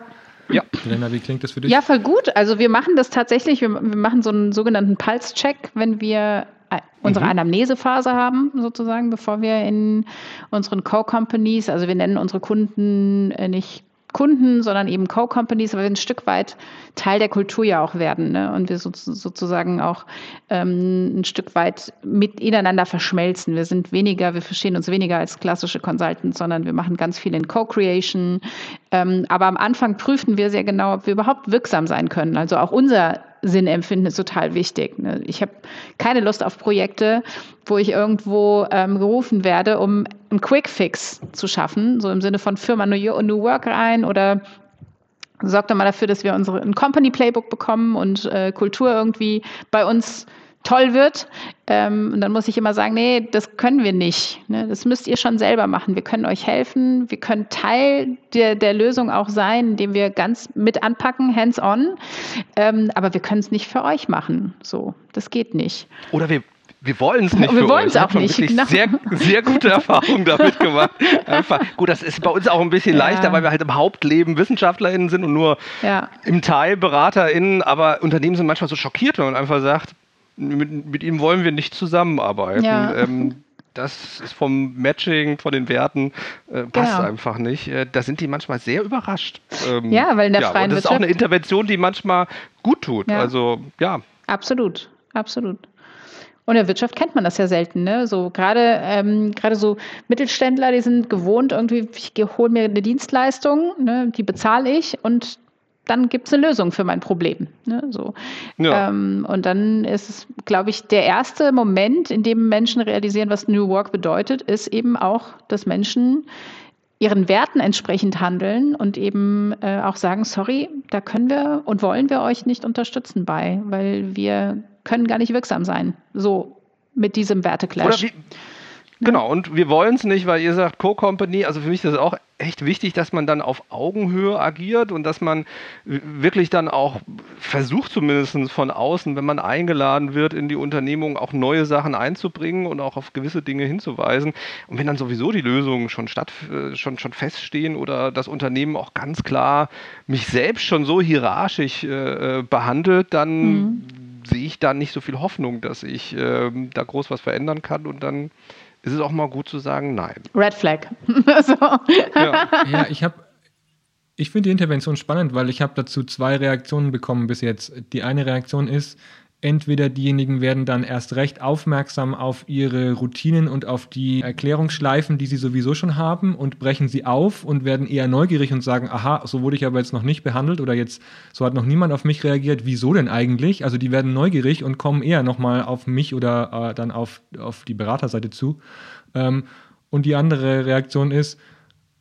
Ja. Lena, wie klingt das für dich? Ja, voll gut. Also wir machen das tatsächlich, wir, wir machen so einen sogenannten Pulse-Check, wenn wir äh, unsere mhm. Anamnesephase haben, sozusagen, bevor wir in unseren Co-Companies, also wir nennen unsere Kunden äh, nicht Kunden, sondern eben Co-Companies, weil wir ein Stück weit Teil der Kultur ja auch werden ne? und wir so, sozusagen auch ähm, ein Stück weit mit ineinander verschmelzen. Wir sind weniger, wir verstehen uns weniger als klassische Consultants, sondern wir machen ganz viel in Co-Creation. Ähm, aber am Anfang prüfen wir sehr genau, ob wir überhaupt wirksam sein können. Also auch unser Sinn empfinden, ist total wichtig. Ne? Ich habe keine Lust auf Projekte, wo ich irgendwo ähm, gerufen werde, um einen Quick-Fix zu schaffen, so im Sinne von Firma New, New Work rein oder sorgt doch mal dafür, dass wir unsere, ein Company-Playbook bekommen und äh, Kultur irgendwie bei uns toll wird. Ähm, und dann muss ich immer sagen, nee, das können wir nicht. Ne? Das müsst ihr schon selber machen. Wir können euch helfen. Wir können Teil der, der Lösung auch sein, indem wir ganz mit anpacken, hands-on. Ähm, aber wir können es nicht für euch machen. So, das geht nicht. Oder wir wir wollen es nicht. <laughs> Wir wollen es auch nicht. Genau. Sehr, sehr gute <laughs> Erfahrungen damit gemacht. Einfach. Gut, das ist bei uns auch ein bisschen ja. leichter, weil wir halt im Hauptleben WissenschaftlerInnen sind und nur ja. im Teil BeraterInnen. Aber Unternehmen sind manchmal so schockiert, wenn man einfach sagt, mit, mit ihm wollen wir nicht zusammenarbeiten. Ja. Ähm, das ist vom Matching, von den Werten, äh, passt genau. einfach nicht. Äh, da sind die manchmal sehr überrascht. Ähm, ja, weil in der ja, freien und das ist auch eine Intervention, die manchmal gut tut. Ja. Also, ja. Absolut, absolut. Und in der Wirtschaft kennt man das ja selten, ne? So gerade ähm, gerade so Mittelständler, die sind gewohnt irgendwie, ich hole mir eine Dienstleistung, ne, die bezahle ich und dann gibt es eine Lösung für mein Problem. Ne? So. Ja. Ähm, und dann ist es, glaube ich, der erste Moment, in dem Menschen realisieren, was New Work bedeutet, ist eben auch, dass Menschen ihren Werten entsprechend handeln und eben äh, auch sagen, sorry, da können wir und wollen wir euch nicht unterstützen bei, weil wir können gar nicht wirksam sein. So mit diesem Werteclash. Oder wie, Genau, und wir wollen es nicht, weil ihr sagt Co-Company, also für mich ist es auch echt wichtig, dass man dann auf Augenhöhe agiert und dass man wirklich dann auch versucht, zumindest von außen, wenn man eingeladen wird, in die Unternehmung auch neue Sachen einzubringen und auch auf gewisse Dinge hinzuweisen. Und wenn dann sowieso die Lösungen schon statt, äh, schon, schon feststehen oder das Unternehmen auch ganz klar mich selbst schon so hierarchisch äh, äh behandelt, dann mhm. sehe ich da nicht so viel Hoffnung, dass ich äh, da groß was verändern kann und dann ist es auch mal gut zu sagen Nein. Red Flag. <laughs> so. ja. ja, ich habe ich finde die Intervention spannend, weil ich habe dazu zwei Reaktionen bekommen bis jetzt. Die eine Reaktion ist, entweder diejenigen werden dann erst recht aufmerksam auf ihre Routinen und auf die Erklärungsschleifen, die sie sowieso schon haben und brechen sie auf und werden eher neugierig und sagen, aha, so wurde ich aber jetzt noch nicht behandelt oder jetzt, so hat noch niemand auf mich reagiert, wieso denn eigentlich? Also die werden neugierig und kommen eher nochmal auf mich oder äh, dann auf, auf die Beraterseite zu. Ähm, und die andere Reaktion ist,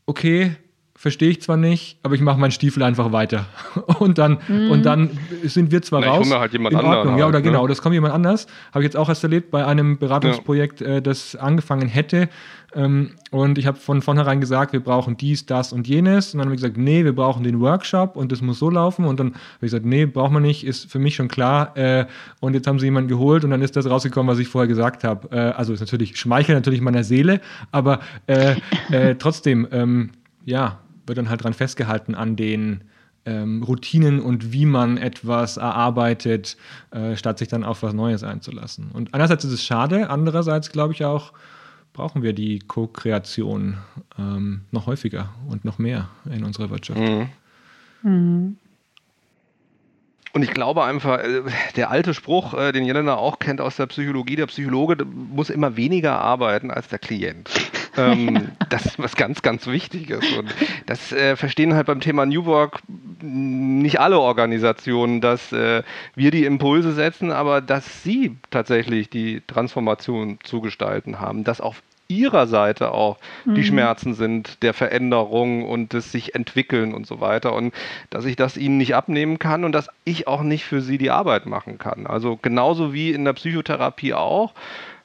okay, verstehe ich zwar nicht, aber ich mache meinen Stiefel einfach weiter. <laughs> Und dann, mm. und dann sind wir zwar Na, raus. Ich halt jemand in Ordnung. ja, oder halt, genau, das kommt jemand anders. Habe ich jetzt auch erst erlebt bei einem Beratungsprojekt, ja. äh, das angefangen hätte. Ähm, und ich habe von vornherein gesagt, wir brauchen dies, das und jenes. Und dann haben wir gesagt, nee, wir brauchen den Workshop und das muss so laufen. Und dann habe ich gesagt, nee, braucht man nicht, ist für mich schon klar. Äh, und jetzt haben sie jemanden geholt und dann ist das rausgekommen, was ich vorher gesagt habe. Äh, also ist natürlich, schmeichelt natürlich meiner Seele, aber äh, äh, trotzdem, ähm, ja, wird dann halt dran festgehalten an den ähm, Routinen und wie man etwas erarbeitet, äh, statt sich dann auf was Neues einzulassen. Und einerseits ist es schade, andererseits glaube ich auch, brauchen wir die Co-Kreation ähm, noch häufiger und noch mehr in unserer Wirtschaft. Mhm. Mhm. Und ich glaube einfach, äh, der alte Spruch, äh, den Jelena auch kennt aus der Psychologie, der Psychologe muss immer weniger arbeiten als der Klient. Ähm, das ist was ganz, ganz Wichtiges. Und das äh, verstehen halt beim Thema New Work nicht alle Organisationen, dass äh, wir die Impulse setzen, aber dass sie tatsächlich die Transformation zu gestalten haben, dass auf ihrer Seite auch mhm. die Schmerzen sind der Veränderung und des sich entwickeln und so weiter und dass ich das ihnen nicht abnehmen kann und dass ich auch nicht für sie die Arbeit machen kann. Also genauso wie in der Psychotherapie auch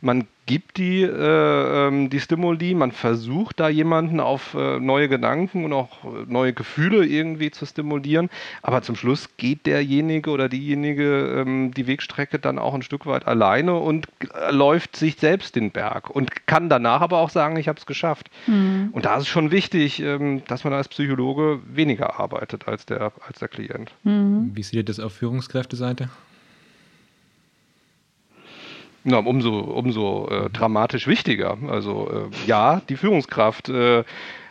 man gibt die, äh, ähm, die Stimuli, man versucht da jemanden auf äh, neue Gedanken und auch äh, neue Gefühle irgendwie zu stimulieren, aber zum Schluss geht derjenige oder diejenige ähm, die Wegstrecke dann auch ein Stück weit alleine und äh, läuft sich selbst den Berg und kann danach aber auch sagen, ich habe es geschafft. Mhm. Und da ist es schon wichtig, ähm, dass man als Psychologe weniger arbeitet als der, als der Klient. Mhm. Wie ihr das auf Führungskräfteseite? Na, umso umso äh, dramatisch wichtiger. Also äh, ja, die Führungskraft äh,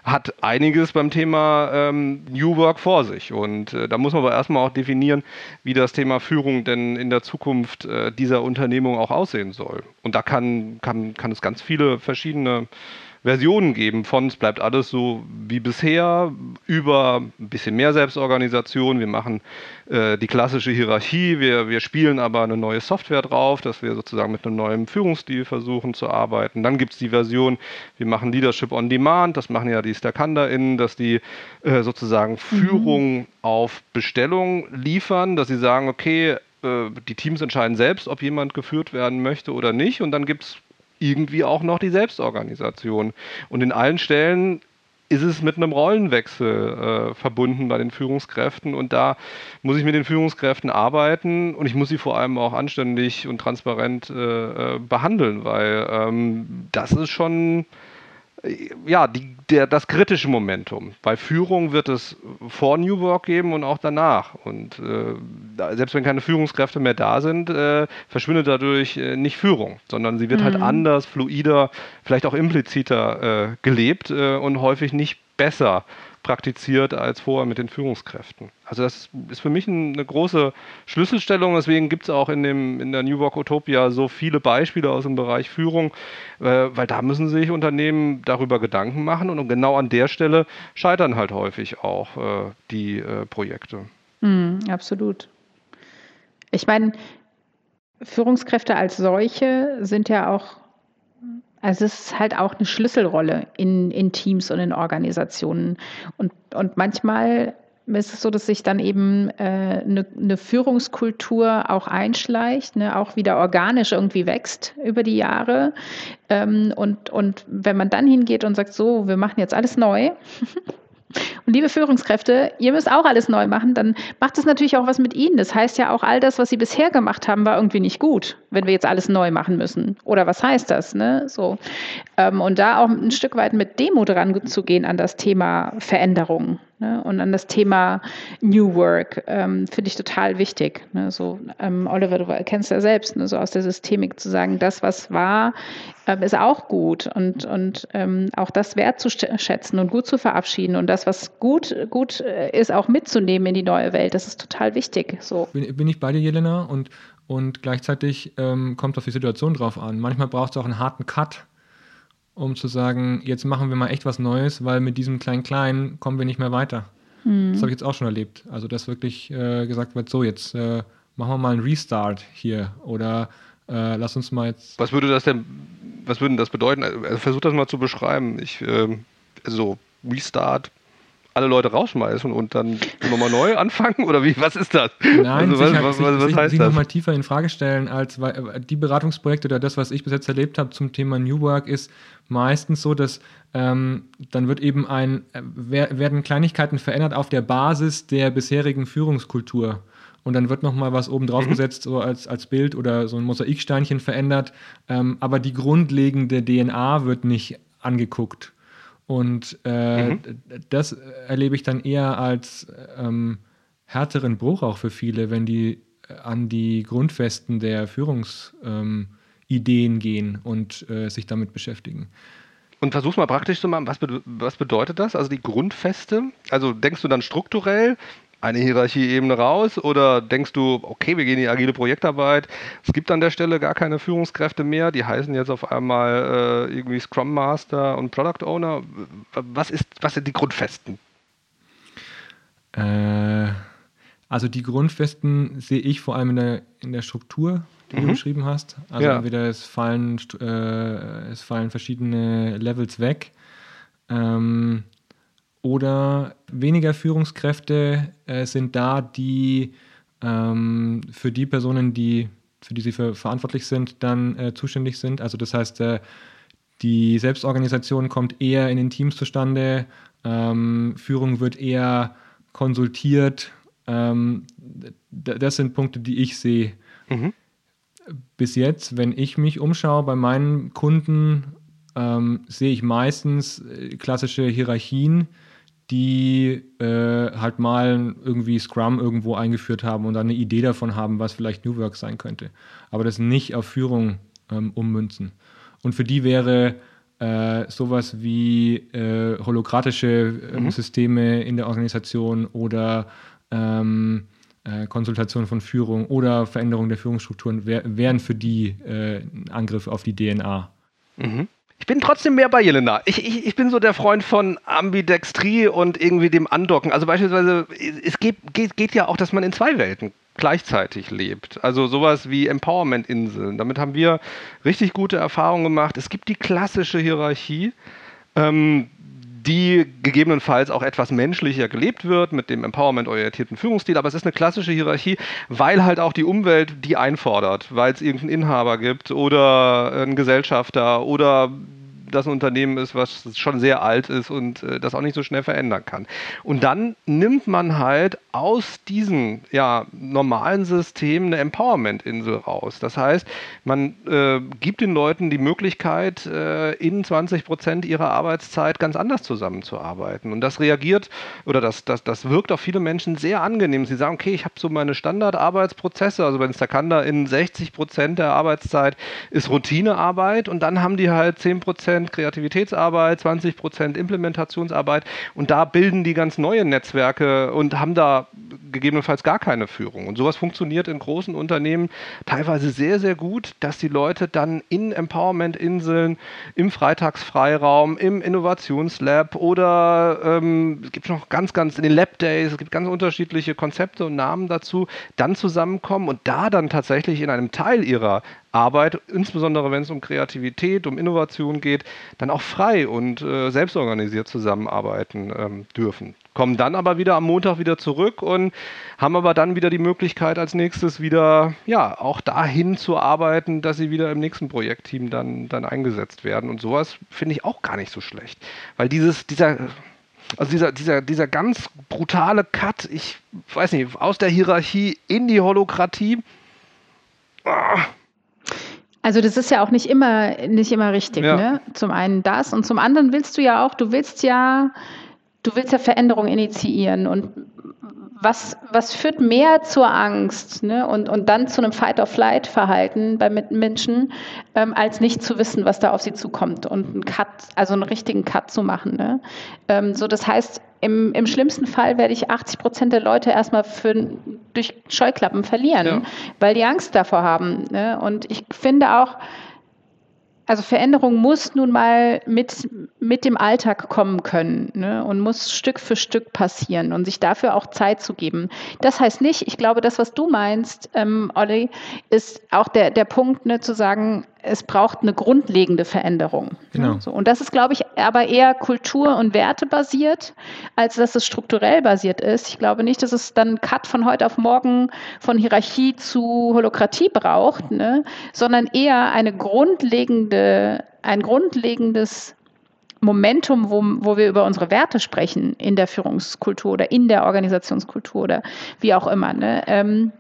hat einiges beim Thema ähm, New Work vor sich. Und äh, da muss man aber erstmal auch definieren, wie das Thema Führung denn in der Zukunft äh, dieser Unternehmung auch aussehen soll. Und da kann, kann, kann es ganz viele verschiedene Versionen geben von es bleibt alles so wie bisher über ein bisschen mehr Selbstorganisation. Wir machen äh, die klassische Hierarchie, wir, wir spielen aber eine neue Software drauf, dass wir sozusagen mit einem neuen Führungsstil versuchen zu arbeiten. Dann gibt es die Version, wir machen Leadership on Demand, das machen ja die StackhanderInnen, dass die äh, sozusagen mhm. Führung auf Bestellung liefern, dass sie sagen, okay, äh, die Teams entscheiden selbst, ob jemand geführt werden möchte oder nicht. Und dann gibt es irgendwie auch noch die Selbstorganisation. Und in allen Stellen ist es mit einem Rollenwechsel äh, verbunden bei den Führungskräften und da muss ich mit den Führungskräften arbeiten und ich muss sie vor allem auch anständig und transparent äh, äh behandeln, weil ähm, das ist schon ja, die, der, das kritische Momentum. Bei Führung wird es vor New Work geben und auch danach. Und äh, selbst wenn keine Führungskräfte mehr da sind, äh, verschwindet dadurch äh, nicht Führung, sondern sie wird halt mhm. halt anders, fluider, vielleicht auch impliziter äh, gelebt äh, und häufig nicht besser praktiziert als vorher mit den Führungskräften. Also das ist für mich eine große Schlüsselstellung. Deswegen gibt es auch in, dem, in der New Work Utopia so viele Beispiele aus dem Bereich Führung, äh, weil da müssen sich Unternehmen darüber Gedanken machen und genau an der Stelle scheitern halt häufig auch äh, die äh, Projekte. Mm, absolut. Ich meine, Führungskräfte als solche sind ja auch also es ist halt auch eine Schlüsselrolle in, in Teams und in Organisationen. Und, und manchmal ist es so, dass sich dann eben äh, eine, eine, Führungskultur auch einschleicht, ne, auch wieder organisch irgendwie wächst über die Jahre. Ähm, und, und wenn man dann hingeht und sagt, so, wir machen jetzt alles neu, <laughs> Und liebe Führungskräfte, ihr müsst auch alles neu machen, dann macht es natürlich auch was mit Ihnen. Das heißt ja auch, all das, was Sie bisher gemacht haben, war irgendwie nicht gut, wenn wir jetzt alles neu machen müssen. Oder was heißt das? Ne? So. Ähm, und da auch ein Stück weit mit Demo dran zu gehen an das Thema Veränderung. Ne? Und an das Thema New Work ähm, finde ich total wichtig. Ne? So, ähm, Oliver, du kennst ja selbst, ne? so aus der Systemik zu sagen, das, was war, ähm, ist auch gut und, und ähm, auch das wertzuschätzen und gut zu verabschieden und das, was gut, gut äh, ist, auch mitzunehmen in die neue Welt. Das ist total wichtig. So. Bin, bin ich bei dir, Jelena, und, und gleichzeitig ähm, kommt auf die Situation drauf an. Manchmal braucht es auch einen harten Cut um zu sagen, jetzt machen wir mal echt was Neues, weil mit diesem Klein-Klein kommen wir nicht mehr weiter. Mhm. Das habe ich jetzt auch schon erlebt. Also, dass wirklich äh, gesagt wird, so, jetzt äh, machen wir mal einen Restart hier oder äh, lass uns mal jetzt. Was würde das denn, was würde das bedeuten? Also, versuch das mal zu beschreiben. Ich, ähm, also Restart, alle Leute rausschmeißen und dann nochmal neu <laughs> anfangen? Oder wie? Was ist das? Nein, also, was, was, was, was sich, heißt sich das? nochmal tiefer in Frage stellen, als weil die Beratungsprojekte oder das, was ich bis jetzt erlebt habe zum Thema New Work, ist meistens so, dass ähm, dann wird eben ein, äh, werden Kleinigkeiten verändert auf der Basis der bisherigen Führungskultur. Und dann wird nochmal was oben drauf mhm. gesetzt, so als, als Bild oder so ein Mosaiksteinchen verändert. Ähm, aber die grundlegende DNA wird nicht angeguckt. Und äh, mhm. das erlebe ich dann eher als ähm, härteren Bruch auch für viele, wenn die äh, an die Grundfesten der Führungsideen ähm, gehen und äh, sich damit beschäftigen. Und versuch's mal praktisch zu machen. Was, be was bedeutet das? Also die Grundfeste? Also denkst du dann strukturell? Eine Hierarchieebene raus oder denkst du, okay, wir gehen in die agile Projektarbeit, es gibt an der Stelle gar keine Führungskräfte mehr, die heißen jetzt auf einmal äh, irgendwie Scrum Master und Product Owner. Was, ist, was sind die Grundfesten? Äh, also die Grundfesten sehe ich vor allem in der, in der Struktur, die mhm. du beschrieben hast. Also ja. entweder es fallen, äh, es fallen verschiedene Levels weg. Ähm, oder weniger Führungskräfte äh, sind da, die ähm, für die Personen, die für die sie für verantwortlich sind, dann äh, zuständig sind. Also das heißt, äh, die Selbstorganisation kommt eher in den Teams zustande, ähm, Führung wird eher konsultiert. Ähm, das sind Punkte, die ich sehe. Mhm. Bis jetzt, wenn ich mich umschaue bei meinen Kunden, ähm, sehe ich meistens äh, klassische Hierarchien, die äh, halt mal irgendwie Scrum irgendwo eingeführt haben und dann eine Idee davon haben, was vielleicht New Work sein könnte. Aber das nicht auf Führung ähm, ummünzen. Und für die wäre äh, sowas wie äh, holokratische äh, mhm. Systeme in der Organisation oder ähm, äh, Konsultation von Führung oder Veränderung der Führungsstrukturen wär, wären für die äh, ein Angriff auf die DNA. Mhm. Ich bin trotzdem mehr bei Jelena. Ich, ich, ich bin so der Freund von Ambidextrie und irgendwie dem Andocken. Also beispielsweise, es geht, geht, geht ja auch, dass man in zwei Welten gleichzeitig lebt. Also sowas wie Empowerment-Inseln. Damit haben wir richtig gute Erfahrungen gemacht. Es gibt die klassische Hierarchie. Ähm, die gegebenenfalls auch etwas menschlicher gelebt wird mit dem empowerment-orientierten Führungsstil. Aber es ist eine klassische Hierarchie, weil halt auch die Umwelt die einfordert, weil es irgendeinen Inhaber gibt oder einen Gesellschafter oder das ein Unternehmen ist, was schon sehr alt ist und äh, das auch nicht so schnell verändern kann. Und dann nimmt man halt aus diesem ja, normalen System eine Empowerment-Insel raus. Das heißt, man äh, gibt den Leuten die Möglichkeit, äh, in 20 Prozent ihrer Arbeitszeit ganz anders zusammenzuarbeiten. Und das reagiert oder das, das, das wirkt auf viele Menschen sehr angenehm. Sie sagen, okay, ich habe so meine Standardarbeitsprozesse, also bei Stakanda in 60 Prozent der Arbeitszeit ist Routinearbeit und dann haben die halt 10 Prozent Prozent Kreativitätsarbeit, 20 Prozent Implementationsarbeit und da bilden die ganz neue Netzwerke und haben da gegebenenfalls gar keine Führung. Und sowas funktioniert in großen Unternehmen teilweise sehr, sehr gut, dass die Leute dann in Empowerment-Inseln, im Freitagsfreiraum, im Innovationslab oder ähm, es gibt noch ganz, ganz in den Lab Days, es gibt ganz unterschiedliche Konzepte und Namen dazu, dann zusammenkommen und da dann tatsächlich in einem Teil ihrer Arbeit, insbesondere wenn es um Kreativität, um Innovation geht, dann auch frei und äh, selbstorganisiert zusammenarbeiten ähm, dürfen. Kommen dann aber wieder am Montag wieder zurück und haben aber dann wieder die Möglichkeit, als nächstes wieder, ja, auch dahin zu arbeiten, dass sie wieder im nächsten Projektteam dann, dann eingesetzt werden. Und sowas finde ich auch gar nicht so schlecht. Weil dieses, dieser, also dieser, dieser, dieser ganz brutale Cut, ich weiß nicht, aus der Hierarchie in die Holokratie, ah, also das ist ja auch nicht immer, nicht immer richtig. Ja. Ne? Zum einen das und zum anderen willst du ja auch, du willst ja, du willst ja Veränderungen initiieren und was, was führt mehr zur Angst ne? und, und dann zu einem Fight-or-Flight-Verhalten bei Menschen, ähm, als nicht zu wissen, was da auf sie zukommt und einen Cut, also einen richtigen Cut zu machen. Ne? Ähm, so, das heißt, im, im schlimmsten Fall werde ich 80 Prozent der Leute erstmal für, durch Scheuklappen verlieren, ja. weil die Angst davor haben. Ne? Und ich finde auch, also Veränderung muss nun mal mit, mit dem Alltag kommen können ne? und muss Stück für Stück passieren und sich dafür auch Zeit zu geben. Das heißt nicht, ich glaube, das, was du meinst, ähm, Olli, ist auch der, der Punkt, ne, zu sagen, es braucht eine grundlegende Veränderung. Genau. So, und das ist, glaube ich, aber eher kultur- und wertebasiert, als dass es strukturell basiert ist. Ich glaube nicht, dass es dann einen Cut von heute auf morgen von Hierarchie zu Holokratie braucht, ne? sondern eher eine grundlegende, ein grundlegendes Momentum, wo, wo wir über unsere Werte sprechen in der Führungskultur oder in der Organisationskultur oder wie auch immer. Ne? Ähm,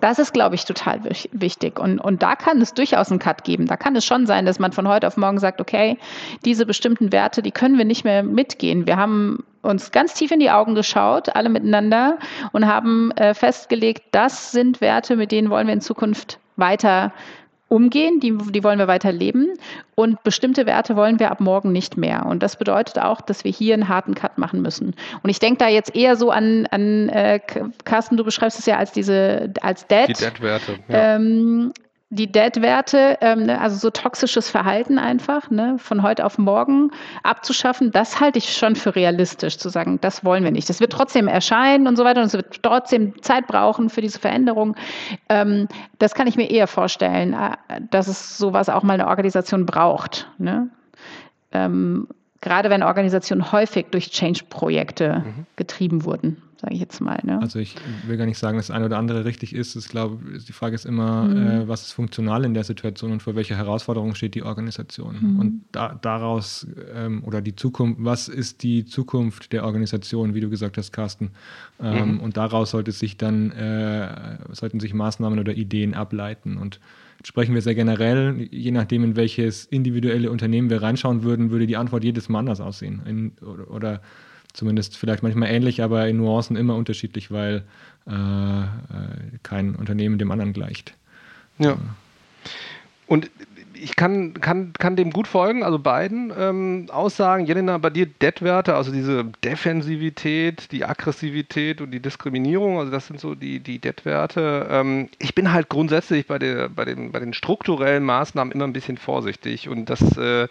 das ist, glaube ich, total wichtig. Und, und da kann es durchaus einen Cut geben. Da kann es schon sein, dass man von heute auf morgen sagt, okay, diese bestimmten Werte, die können wir nicht mehr mitgehen. Wir haben uns ganz tief in die Augen geschaut, alle miteinander, und haben äh, festgelegt, das sind Werte, mit denen wollen wir in Zukunft weiter umgehen, die, die wollen wir weiter leben und bestimmte Werte wollen wir ab morgen nicht mehr. Und das bedeutet auch, dass wir hier einen harten Cut machen müssen. Und ich denke da jetzt eher so an, an äh, Carsten, du beschreibst es ja als diese, als Dead. Die Dead-Werte. Ja. Ähm, die Dead-Werte, ähm, ne, also so toxisches Verhalten einfach, ne, von heute auf morgen abzuschaffen, das halte ich schon für realistisch, zu sagen, das wollen wir nicht. Das wird trotzdem erscheinen und so weiter und es wird trotzdem Zeit brauchen für diese Veränderung. Ähm, das kann ich mir eher vorstellen, äh, dass es sowas auch mal eine Organisation braucht. Ne? Ähm, gerade wenn Organisationen häufig durch Change-Projekte mhm. getrieben wurden. Sage ich jetzt mal. Ne? Also ich will gar nicht sagen, dass das eine oder andere richtig ist. Ich glaube, die Frage ist immer, mhm. äh, was ist funktional in der Situation und vor welcher Herausforderung steht die Organisation? Mhm. Und da, daraus ähm, oder die Zukunft, was ist die Zukunft der Organisation, wie du gesagt hast, Carsten? Ähm, mhm. Und daraus sollte sich dann, äh, sollten sich Maßnahmen oder Ideen ableiten. Und sprechen wir sehr generell, je nachdem, in welches individuelle Unternehmen wir reinschauen würden, würde die Antwort jedes Mal anders aussehen. In, oder, oder Zumindest vielleicht manchmal ähnlich, aber in Nuancen immer unterschiedlich, weil äh, äh kein Unternehmen dem anderen gleicht. Ja. Und ich kann, kann, kann dem gut folgen, also beiden ähm, Aussagen. Jelena, bei dir Det-Werte, also diese Defensivität, die Aggressivität und die Diskriminierung, also das sind so die, die Det-Werte. Ähm, ich bin halt grundsätzlich bei, der, bei, den, bei den strukturellen Maßnahmen immer ein bisschen vorsichtig und das äh,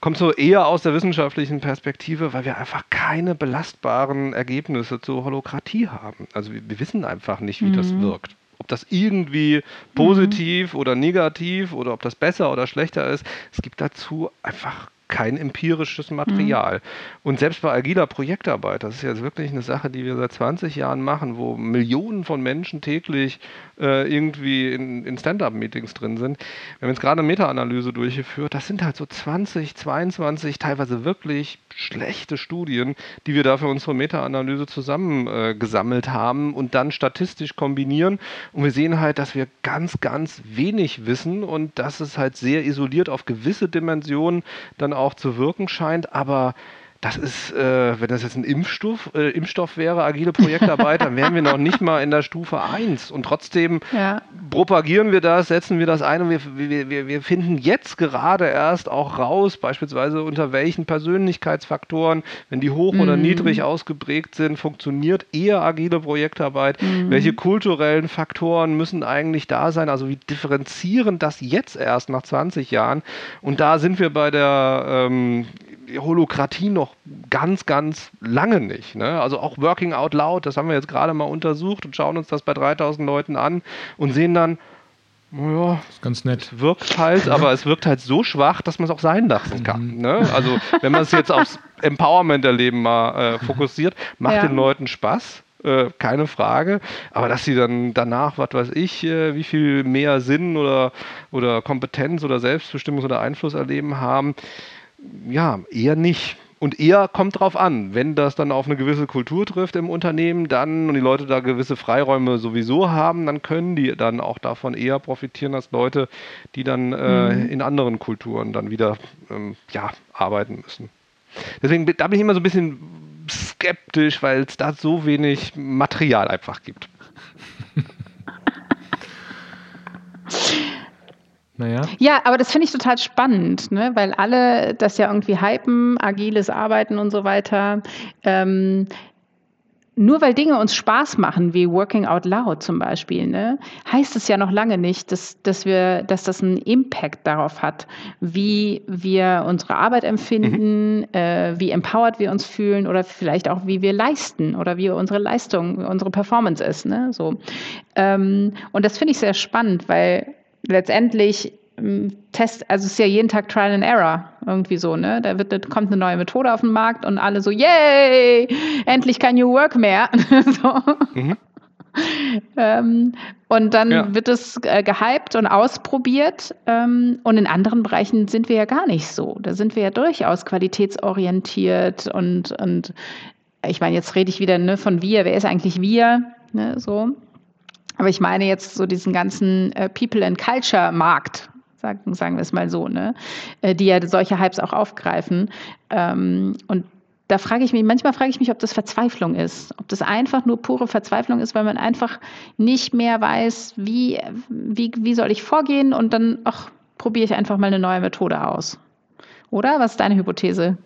kommt so eher aus der wissenschaftlichen Perspektive, weil wir einfach keine belastbaren Ergebnisse zur Holokratie haben. Also wir, wir wissen einfach nicht, wie mhm. das wirkt. Ob das irgendwie positiv mhm. oder negativ oder ob das besser oder schlechter ist, es gibt dazu einfach kein empirisches Material. Mhm. Und selbst bei agiler Projektarbeit, das ist jetzt wirklich eine Sache, die wir seit 20 Jahren machen, wo Millionen von Menschen täglich äh, irgendwie in, in Stand-up-Meetings drin sind. Wir haben jetzt gerade eine Meta-Analyse durchgeführt. Das sind halt so 20, 22, teilweise wirklich schlechte Studien, die wir da für unsere Meta-Analyse zusammengesammelt äh, haben und dann statistisch kombinieren. Und wir sehen halt, dass wir ganz, ganz wenig wissen und dass es halt sehr isoliert auf gewisse Dimensionen dann auch zu wirken scheint, aber das ist, äh, wenn das jetzt ein Impfstoff, äh, Impfstoff wäre, agile Projektarbeit, dann wären wir noch nicht mal in der Stufe 1. Und trotzdem <laughs> ja. propagieren wir das, setzen wir das ein und wir, wir, wir, finden jetzt gerade erst auch raus, beispielsweise unter welchen Persönlichkeitsfaktoren, wenn die hoch mhm. oder niedrig ausgeprägt sind, funktioniert eher agile Projektarbeit. Mhm. Welche kulturellen Faktoren müssen eigentlich da sein? Also wie differenzieren das jetzt erst nach 20 Jahren? Und da sind wir bei der ähm, Holokratie noch ganz, ganz lange nicht. Ne? Also auch Working Out Loud, das haben wir jetzt gerade mal untersucht und schauen uns das bei 3000 Leuten an und sehen dann, ja, ist ganz nett. Es wirkt halt, aber es wirkt halt so schwach, dass man es auch sein lassen kann. Mhm. Ne? Also wenn man es jetzt aufs Empowerment-Erleben mal äh, fokussiert, macht ja. den Leuten Spaß. Äh, keine Frage. Aber dass sie dann danach, was weiß ich, äh, wie viel mehr Sinn oder, oder Kompetenz oder Selbstbestimmungs- oder Einfluss erleben haben, ja, eher nicht. Und eher kommt drauf an, wenn das dann auf eine gewisse Kultur trifft im Unternehmen, dann und die Leute da gewisse Freiräume sowieso haben, dann können die dann auch davon eher profitieren als Leute, die dann äh, mhm. in anderen Kulturen dann wieder ähm, ja, arbeiten müssen. Deswegen da bin ich immer so ein bisschen skeptisch, weil es da so wenig Material einfach gibt. Naja. Ja, aber das finde ich total spannend, ne? weil alle das ja irgendwie hypen, agiles Arbeiten und so weiter. Ähm, nur weil Dinge uns Spaß machen, wie Working Out Loud zum Beispiel, ne, heißt es ja noch lange nicht, dass, dass, wir, dass das einen Impact darauf hat, wie wir unsere Arbeit empfinden, mhm. äh, wie empowered wir uns fühlen oder vielleicht auch, wie wir leisten oder wie unsere Leistung, unsere Performance ist. Ne, so. Ähm, und das finde ich sehr spannend, weil letztendlich ähm, Test, also es ist ja jeden Tag Trial and Error irgendwie so, ne? Da wird, kommt eine neue Methode auf den Markt und alle so, yay, endlich kein New Work mehr. <laughs> so. mhm. <laughs> ähm, und dann ja. wird es äh, gehypt und ausprobiert. Ähm, und in anderen Bereichen sind wir ja gar nicht so. Da sind wir ja durchaus qualitätsorientiert und, und ich meine, jetzt rede ich wieder ne, von wir. Wer ist eigentlich wir? Ne, so. Aber ich meine jetzt so diesen ganzen äh, People and Culture Markt, sagen, sagen wir es mal so, ne? Äh, die ja solche Hypes auch aufgreifen. Ähm, und da frage ich mich, manchmal frage ich mich, ob das Verzweiflung ist, ob das einfach nur pure Verzweiflung ist, weil man einfach nicht mehr weiß, wie, wie, wie soll ich vorgehen und dann, ach, probiere ich einfach mal eine neue Methode aus. Oder? Was ist deine Hypothese?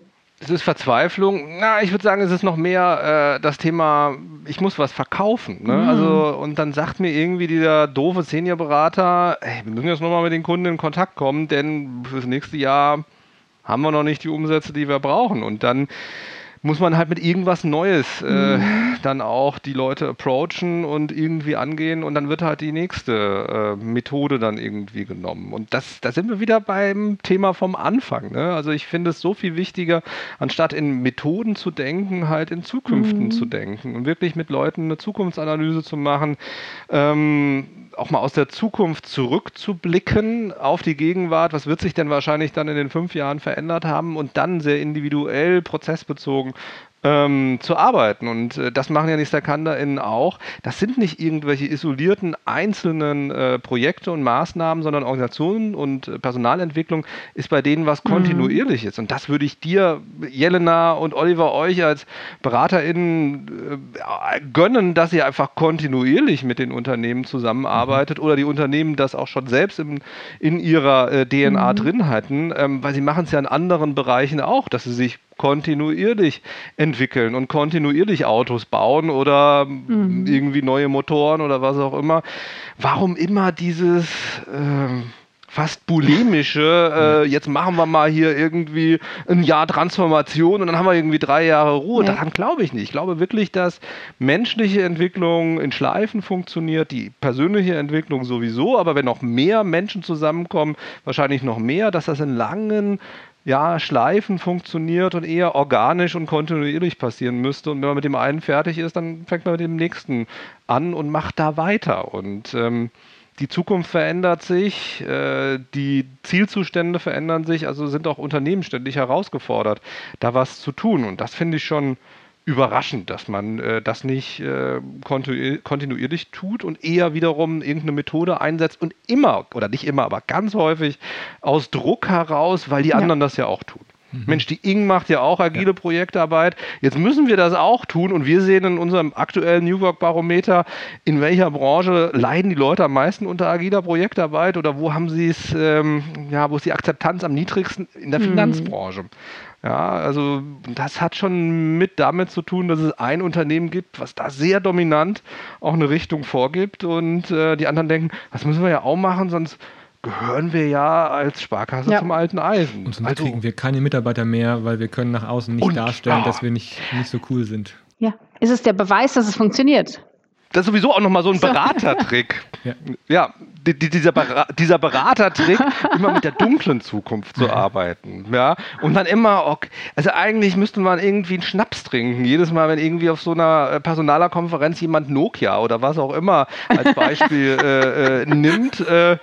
Es ist Verzweiflung. Na, ich würde sagen, es ist noch mehr äh, das Thema, ich muss was verkaufen. Ne? Mhm. Also, und dann sagt mir irgendwie dieser doofe Seniorberater, ey, wir müssen jetzt nochmal mit den Kunden in Kontakt kommen, denn fürs nächste Jahr haben wir noch nicht die Umsätze, die wir brauchen. Und dann muss man halt mit irgendwas Neues äh, mhm. dann auch die Leute approachen und irgendwie angehen und dann wird halt die nächste äh, Methode dann irgendwie genommen. Und das, da sind wir wieder beim Thema vom Anfang. Ne? Also ich finde es so viel wichtiger, anstatt in Methoden zu denken, halt in Zukünften mhm. zu denken und wirklich mit Leuten eine Zukunftsanalyse zu machen. Ähm, auch mal aus der Zukunft zurückzublicken auf die Gegenwart. Was wird sich denn wahrscheinlich dann in den fünf Jahren verändert haben und dann sehr individuell, prozessbezogen ähm, zu arbeiten. Und äh, das machen ja die StakanderInnen auch. Das sind nicht irgendwelche isolierten einzelnen äh, Projekte und Maßnahmen, sondern Organisationen und äh, Personalentwicklung ist bei denen was mhm. kontinuierlich ist. Und das würde ich dir, Jelena und Oliver, euch als BeraterInnen äh, gönnen, dass ihr einfach kontinuierlich mit den Unternehmen zusammenarbeitet mhm. oder die Unternehmen das auch schon selbst im, in ihrer äh, DNA mhm. drin hatten, ähm, weil sie machen es ja in anderen Bereichen auch, dass sie sich kontinuierlich entwickeln und kontinuierlich Autos bauen oder mhm. irgendwie neue Motoren oder was auch immer. Warum immer dieses äh, fast bulimische, äh, jetzt machen wir mal hier irgendwie ein Jahr Transformation und dann haben wir irgendwie drei Jahre Ruhe. Ja. Daran glaube ich nicht. Ich glaube wirklich, dass menschliche Entwicklung in Schleifen funktioniert, die persönliche Entwicklung sowieso, aber wenn noch mehr Menschen zusammenkommen, wahrscheinlich noch mehr, dass das in langen ja, Schleifen funktioniert und eher organisch und kontinuierlich passieren müsste. Und wenn man mit dem einen fertig ist, dann fängt man mit dem nächsten an und macht da weiter. Und ähm, die Zukunft verändert sich, äh, die Zielzustände verändern sich, also sind auch Unternehmen ständig herausgefordert, da was zu tun. Und das finde ich schon überraschend, dass man äh, das nicht äh, kontinu kontinuierlich tut und eher wiederum irgendeine Methode einsetzt und immer, oder nicht immer, aber ganz häufig aus Druck heraus, weil die ja. anderen das ja auch tun. Mhm. Mensch, die Ing macht ja auch agile ja. Projektarbeit. Jetzt müssen wir das auch tun und wir sehen in unserem aktuellen New Work Barometer, in welcher Branche leiden die Leute am meisten unter agiler Projektarbeit oder wo haben sie es, ähm, ja, wo ist die Akzeptanz am niedrigsten? In der mhm. Finanzbranche. Ja, also das hat schon mit damit zu tun, dass es ein Unternehmen gibt, was da sehr dominant auch eine Richtung vorgibt und äh, die anderen denken, das müssen wir ja auch machen, sonst gehören wir ja als Sparkasse ja. zum alten Eisen. Und sonst also, kriegen wir keine Mitarbeiter mehr, weil wir können nach außen nicht und, darstellen, ah, dass wir nicht, nicht so cool sind. Ja, ist es der Beweis, dass es funktioniert? Das ist sowieso auch nochmal so ein Beratertrick. <laughs> ja, ja die, die, dieser, dieser Beratertrick, <laughs> immer mit der dunklen Zukunft zu arbeiten. Ja, und dann immer, okay, also eigentlich müsste man irgendwie einen Schnaps trinken. Jedes Mal, wenn irgendwie auf so einer äh, Personalerkonferenz jemand Nokia oder was auch immer als <laughs> Beispiel äh, äh, nimmt. Äh,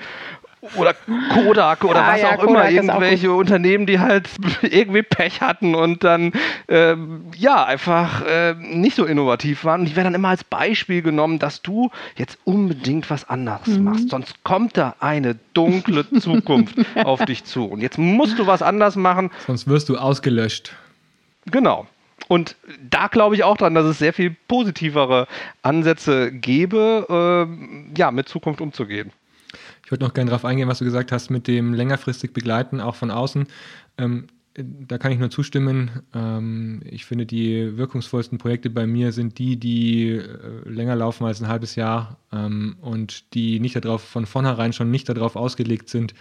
oder Kodak oder ah, was ja, auch Kodak immer, irgendwelche Unternehmen, die halt <laughs> irgendwie Pech hatten und dann ähm, ja einfach äh, nicht so innovativ waren. Und die werden dann immer als Beispiel genommen, dass du jetzt unbedingt was anderes mhm. machst. Sonst kommt da eine dunkle <laughs> Zukunft auf dich zu. Und jetzt musst du was anders machen. Sonst wirst du ausgelöscht. Genau. Und da glaube ich auch dran, dass es sehr viel positivere Ansätze gäbe, äh, ja, mit Zukunft umzugehen. Ich würde noch gerne darauf eingehen, was du gesagt hast mit dem längerfristig Begleiten, auch von außen. Ähm, da kann ich nur zustimmen. Ähm, ich finde, die wirkungsvollsten Projekte bei mir sind die, die äh, länger laufen als ein halbes Jahr ähm, und die nicht darauf, von vornherein schon nicht darauf ausgelegt sind,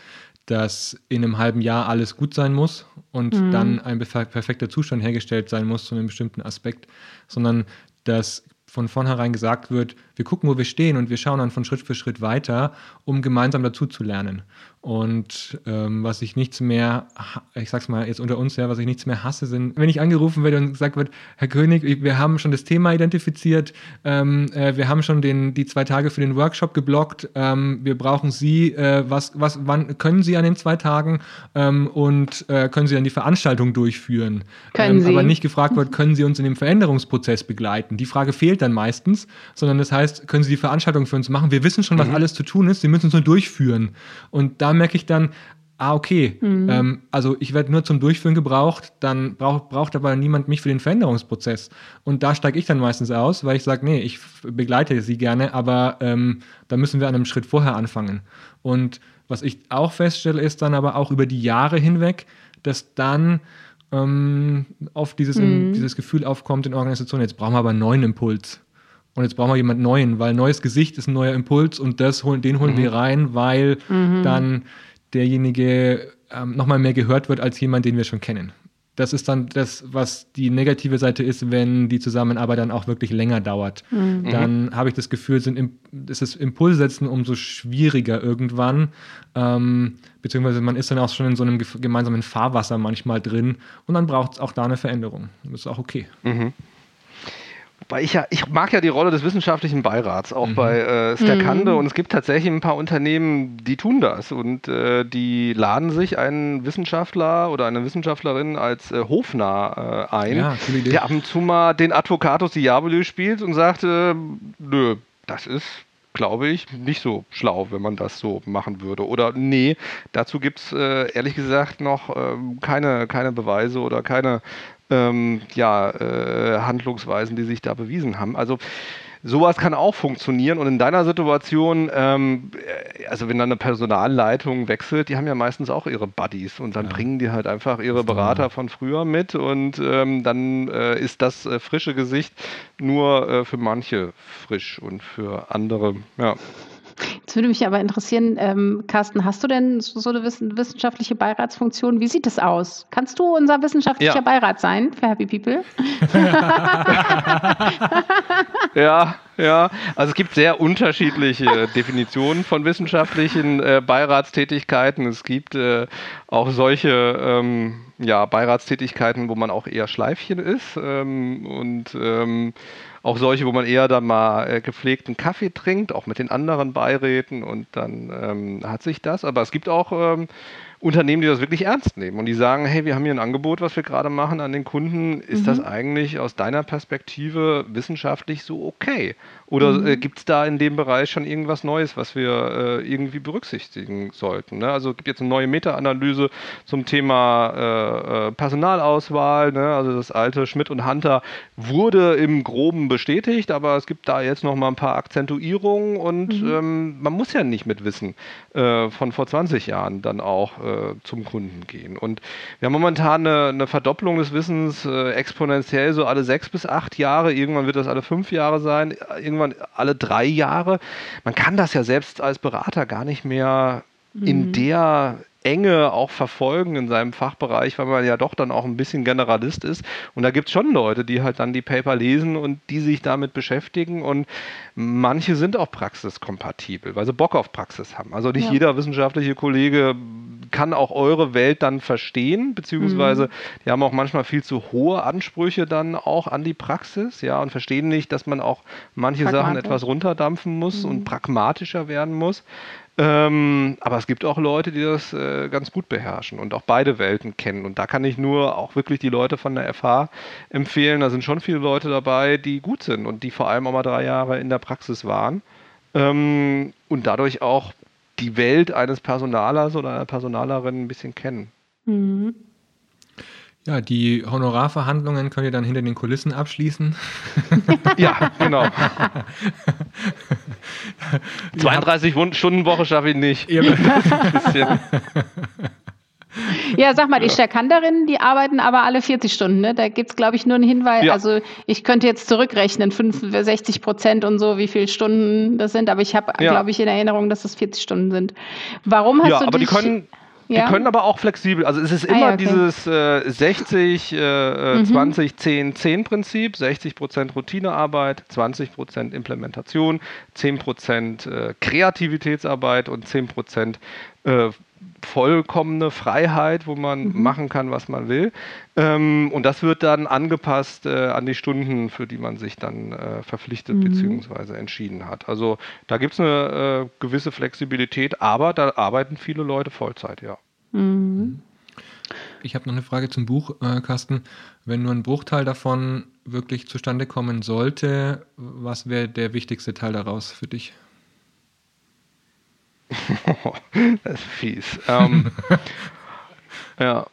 dass in einem halben Jahr alles gut sein muss und mhm. dann ein perfekter Zustand hergestellt sein muss zu einem bestimmten Aspekt, sondern dass von vornherein gesagt wird, wir gucken, wo wir stehen und wir schauen dann von Schritt für Schritt weiter, um gemeinsam dazu zu lernen. Und ähm, was ich nichts mehr, ich sag's mal jetzt unter uns, ja, was ich nichts mehr hasse, sind, wenn ich angerufen werde und gesagt wird, Herr König, wir haben schon das Thema identifiziert, ähm, äh, wir haben schon den, die zwei Tage für den Workshop geblockt, ähm, wir brauchen Sie, äh, was, was, wann können Sie an den zwei Tagen ähm, und äh, können Sie dann die Veranstaltung durchführen? Können ähm, Sie. Aber nicht gefragt wird, können Sie uns in dem Veränderungsprozess begleiten? Die Frage fehlt dann meistens, sondern das heißt, können Sie die Veranstaltung für uns machen? Wir wissen schon, was mhm. alles zu tun ist, Sie müssen es nur durchführen. Und da merke ich dann, ah, okay, mhm. ähm, also ich werde nur zum Durchführen gebraucht, dann braucht, braucht aber niemand mich für den Veränderungsprozess. Und da steige ich dann meistens aus, weil ich sage, nee, ich begleite sie gerne, aber ähm, da müssen wir an einem Schritt vorher anfangen. Und was ich auch feststelle, ist dann aber auch über die Jahre hinweg, dass dann ähm, oft dieses, mhm. dieses Gefühl aufkommt in Organisationen, jetzt brauchen wir aber einen neuen Impuls. Und jetzt brauchen wir jemanden neuen, weil neues Gesicht ist ein neuer Impuls und das holen, den holen mhm. wir rein, weil mhm. dann derjenige ähm, nochmal mehr gehört wird als jemand, den wir schon kennen. das ist dann das, was die negative Seite ist, wenn die Zusammenarbeit dann auch wirklich länger dauert. Mhm. Dann habe ich das Gefühl, sind, ist das Impulsesetzen umso schwieriger irgendwann. Ähm, beziehungsweise man ist dann auch schon in so einem gemeinsamen Fahrwasser manchmal drin und dann braucht es auch da eine Veränderung. Das ist auch okay. Mhm. Weil ich ja, ich mag ja die Rolle des wissenschaftlichen Beirats, auch mhm. bei äh, Sterkande. Mhm. Und es gibt tatsächlich ein paar Unternehmen, die tun das. Und äh, die laden sich einen Wissenschaftler oder eine Wissenschaftlerin als äh, hofnah äh, ein, ja, der ab und zu mal den Advocatus Diaboli spielt und sagt, äh, nö, das ist glaube ich, nicht so schlau, wenn man das so machen würde. Oder nee, dazu gibt es äh, ehrlich gesagt noch äh, keine, keine Beweise oder keine ähm, ja, äh, Handlungsweisen, die sich da bewiesen haben. Also sowas kann auch funktionieren. Und in deiner Situation, ähm, äh, also wenn dann eine Personalleitung wechselt, die haben ja meistens auch ihre Buddies und dann ja. bringen die halt einfach ihre Berater von früher mit und ähm, dann äh, ist das äh, frische Gesicht nur äh, für manche frisch und für andere, ja. Jetzt würde mich aber interessieren, ähm, Carsten, hast du denn so eine wissenschaftliche Beiratsfunktion? Wie sieht es aus? Kannst du unser wissenschaftlicher ja. Beirat sein für Happy People? <laughs> ja, ja. Also es gibt sehr unterschiedliche <laughs> Definitionen von wissenschaftlichen äh, Beiratstätigkeiten. Es gibt äh, auch solche ähm, ja, Beiratstätigkeiten, wo man auch eher Schleifchen ist ähm, und ähm, auch solche, wo man eher dann mal äh, gepflegten Kaffee trinkt, auch mit den anderen Beiräten und dann ähm, hat sich das. Aber es gibt auch ähm, Unternehmen, die das wirklich ernst nehmen und die sagen, hey, wir haben hier ein Angebot, was wir gerade machen an den Kunden. Ist mhm. das eigentlich aus deiner Perspektive wissenschaftlich so okay? Oder mhm. äh, gibt es da in dem Bereich schon irgendwas Neues, was wir äh, irgendwie berücksichtigen sollten? Ne? Also es gibt jetzt eine neue Meta-Analyse zum Thema äh, äh Personalauswahl. Ne? Also das alte Schmidt und Hunter wurde im Groben bestätigt, aber es gibt da jetzt noch mal ein paar Akzentuierungen und mhm. ähm, man muss ja nicht mit Wissen äh, von vor 20 Jahren dann auch äh, zum Kunden gehen. Und wir haben momentan eine, eine Verdopplung des Wissens exponentiell so alle sechs bis acht Jahre. Irgendwann wird das alle fünf Jahre sein, irgendwann alle drei Jahre. Man kann das ja selbst als Berater gar nicht mehr in mhm. der Enge auch verfolgen in seinem Fachbereich, weil man ja doch dann auch ein bisschen Generalist ist. Und da gibt es schon Leute, die halt dann die Paper lesen und die sich damit beschäftigen. Und manche sind auch praxiskompatibel, weil sie Bock auf Praxis haben. Also nicht ja. jeder wissenschaftliche Kollege kann auch eure Welt dann verstehen, beziehungsweise mhm. die haben auch manchmal viel zu hohe Ansprüche dann auch an die Praxis, ja, und verstehen nicht, dass man auch manche Sachen etwas runterdampfen muss mhm. und pragmatischer werden muss. Ähm, aber es gibt auch Leute, die das äh, ganz gut beherrschen und auch beide Welten kennen. Und da kann ich nur auch wirklich die Leute von der FH empfehlen. Da sind schon viele Leute dabei, die gut sind und die vor allem auch mal drei Jahre in der Praxis waren ähm, und dadurch auch die Welt eines Personalers oder einer Personalerin ein bisschen kennen. Mhm. Ja, die Honorarverhandlungen könnt ihr dann hinter den Kulissen abschließen. ja, genau. <laughs> 32 Stunden Woche schaffe ich nicht. <laughs> Ja, sag mal, die Stärkanderinnen, die arbeiten aber alle 40 Stunden. Ne? Da gibt es, glaube ich, nur einen Hinweis. Ja. Also ich könnte jetzt zurückrechnen, 65 Prozent und so, wie viele Stunden das sind. Aber ich habe, ja. glaube ich, in Erinnerung, dass es 40 Stunden sind. Warum hast ja, du aber dich... Die können ja. Die können aber auch flexibel, also es ist ah, immer ja, okay. dieses äh, 60, äh, mhm. 20, 10, 10 Prinzip, 60 Prozent Routinearbeit, 20 Prozent Implementation, 10 Prozent äh, Kreativitätsarbeit und 10 Prozent äh, vollkommene Freiheit, wo man mhm. machen kann, was man will. Ähm, und das wird dann angepasst äh, an die Stunden, für die man sich dann äh, verpflichtet mhm. bzw. entschieden hat. Also da gibt es eine äh, gewisse Flexibilität, aber da arbeiten viele Leute Vollzeit, ja. Mhm. Ich habe noch eine Frage zum Buch, äh, Carsten. Wenn nur ein Bruchteil davon wirklich zustande kommen sollte, was wäre der wichtigste Teil daraus für dich? <laughs> das ist fies. Ähm, <laughs> ja.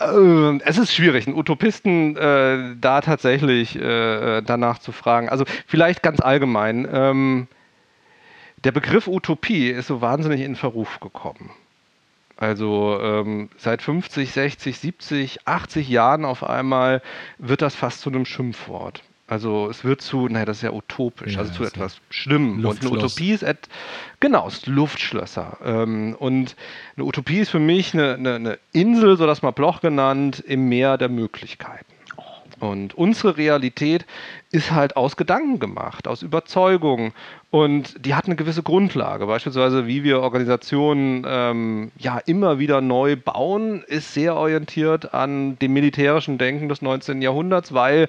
Äh, es ist schwierig, einen Utopisten äh, da tatsächlich äh, danach zu fragen. Also vielleicht ganz allgemein. Ähm, der Begriff Utopie ist so wahnsinnig in Verruf gekommen. Also ähm, seit 50, 60, 70, 80 Jahren auf einmal wird das fast zu einem Schimpfwort. Also es wird zu, naja, das ist ja utopisch, ja, also zu etwas Schlimmem. Und eine Utopie ist, et, genau, ist Luftschlösser. Ähm, und eine Utopie ist für mich eine, eine, eine Insel, so das mal Bloch genannt, im Meer der Möglichkeiten. Und unsere Realität ist halt aus Gedanken gemacht, aus Überzeugung. Und die hat eine gewisse Grundlage. Beispielsweise, wie wir Organisationen ähm, ja immer wieder neu bauen, ist sehr orientiert an dem militärischen Denken des 19. Jahrhunderts, weil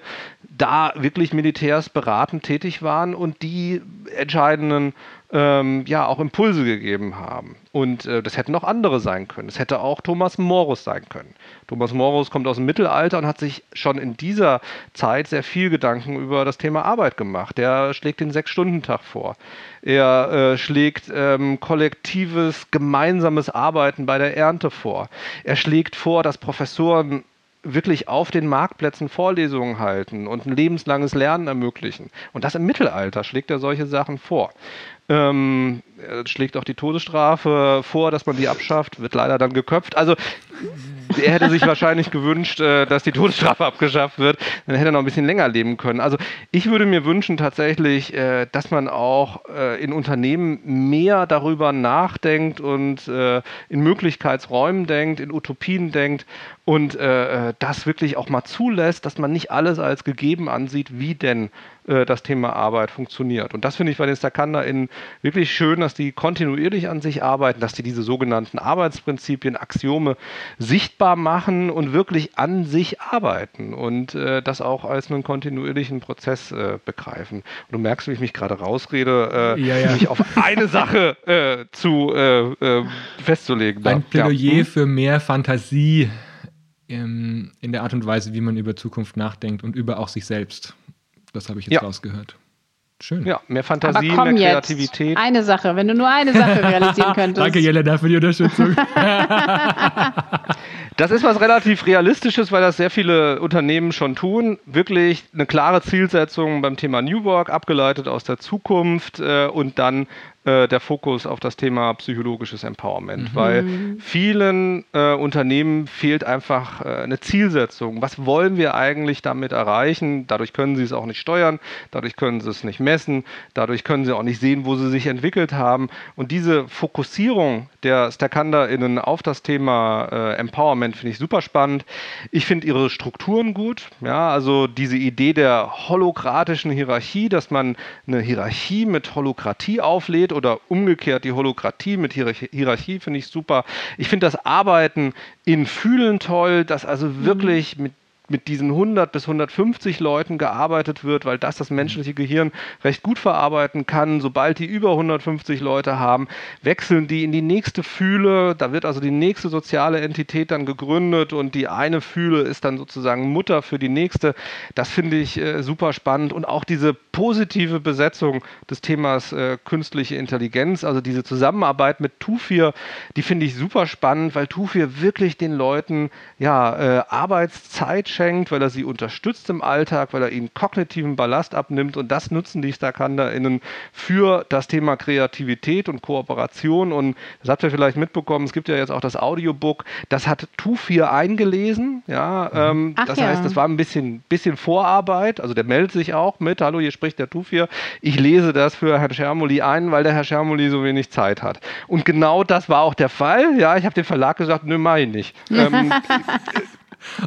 da wirklich Militärs beratend tätig waren und die entscheidenden ähm, ja auch Impulse gegeben haben. Und äh, das hätten auch andere sein können. Es hätte auch Thomas Morus sein können. Thomas Morus kommt aus dem Mittelalter und hat sich schon in dieser Zeit sehr viel Gedanken über das Thema Arbeit gemacht. Der schlägt den Sechs-Stunden-Tag vor. Er äh, schlägt ähm, kollektives, gemeinsames Arbeiten bei der Ernte vor. Er schlägt vor, dass Professoren wirklich auf den Marktplätzen Vorlesungen halten und ein lebenslanges Lernen ermöglichen. Und das im Mittelalter schlägt er solche Sachen vor. Ähm, schlägt auch die Todesstrafe vor, dass man die abschafft, wird leider dann geköpft. Also er hätte sich wahrscheinlich <laughs> gewünscht, äh, dass die Todesstrafe abgeschafft wird. Dann hätte er noch ein bisschen länger leben können. Also ich würde mir wünschen tatsächlich, äh, dass man auch äh, in Unternehmen mehr darüber nachdenkt und in Möglichkeitsräumen denkt, in Utopien denkt und das wirklich auch mal zulässt, dass man nicht alles als gegeben ansieht, wie denn das Thema Arbeit funktioniert. Und das finde ich bei den StakanderInnen wirklich schön, dass die kontinuierlich an sich arbeiten, dass die diese sogenannten Arbeitsprinzipien, Axiome sichtbar machen und wirklich an sich arbeiten und äh, das auch als einen kontinuierlichen Prozess äh, begreifen. Und du merkst, wie ich mich gerade rausrede, äh, ja, ja. mich auf eine Sache äh, zu äh, äh, festzulegen. Ein Plädoyer ja. für mehr Fantasie in der Art und Weise, wie man über Zukunft nachdenkt und über auch sich selbst. Das habe ich jetzt rausgehört. Schön. Ja, mehr Fantasie, mehr Kreativität. Jetzt. Eine Sache, wenn du nur eine Sache realisieren <laughs> könntest. Danke, Jelena, für die Unterstützung. <laughs> das ist was relativ Realistisches, weil das sehr viele Unternehmen schon tun. Wirklich eine klare Zielsetzung beim Thema New Work, abgeleitet aus der Zukunft äh, und dann äh, der Fokus auf das Thema psychologisches Empowerment, mhm. weil vielen äh, Unternehmen fehlt einfach äh, eine Zielsetzung. Was wollen wir eigentlich damit erreichen? Dadurch können sie es auch nicht steuern, dadurch können sie es nicht messen, dadurch können sie auch nicht sehen, wo sie sich entwickelt haben. Und diese Fokussierung der StakanderInnen auf das Thema äh, Empowerment finde ich super spannend. Ich finde ihre Strukturen gut. Ja, also diese Idee der holokratischen Hierarchie, dass man eine Hierarchie mit Holokratie auflädt oder umgekehrt die Holokratie mit Hierarchie finde ich super. Ich finde das Arbeiten in Fühlen toll, dass also mhm. wirklich mit mit diesen 100 bis 150 Leuten gearbeitet wird, weil das das menschliche Gehirn recht gut verarbeiten kann. Sobald die über 150 Leute haben, wechseln die in die nächste Fühle. Da wird also die nächste soziale Entität dann gegründet und die eine Fühle ist dann sozusagen Mutter für die nächste. Das finde ich äh, super spannend und auch diese positive Besetzung des Themas äh, künstliche Intelligenz, also diese Zusammenarbeit mit Tufir, die finde ich super spannend, weil Tufir wirklich den Leuten ja äh, Arbeitszeit schenkt, weil er sie unterstützt im Alltag, weil er ihnen kognitiven Ballast abnimmt. Und das nutzen die StakanderInnen für das Thema Kreativität und Kooperation. Und das habt ihr vielleicht mitbekommen, es gibt ja jetzt auch das Audiobook, das hat Tu4 eingelesen, ja, ähm, das ja. heißt, das war ein bisschen, bisschen Vorarbeit, also der meldet sich auch mit, hallo, hier spricht der Tu4, ich lese das für Herrn Schermoli ein, weil der Herr Schermoli so wenig Zeit hat. Und genau das war auch der Fall, ja, ich habe dem Verlag gesagt, nö, mach ich nicht. <laughs> ähm,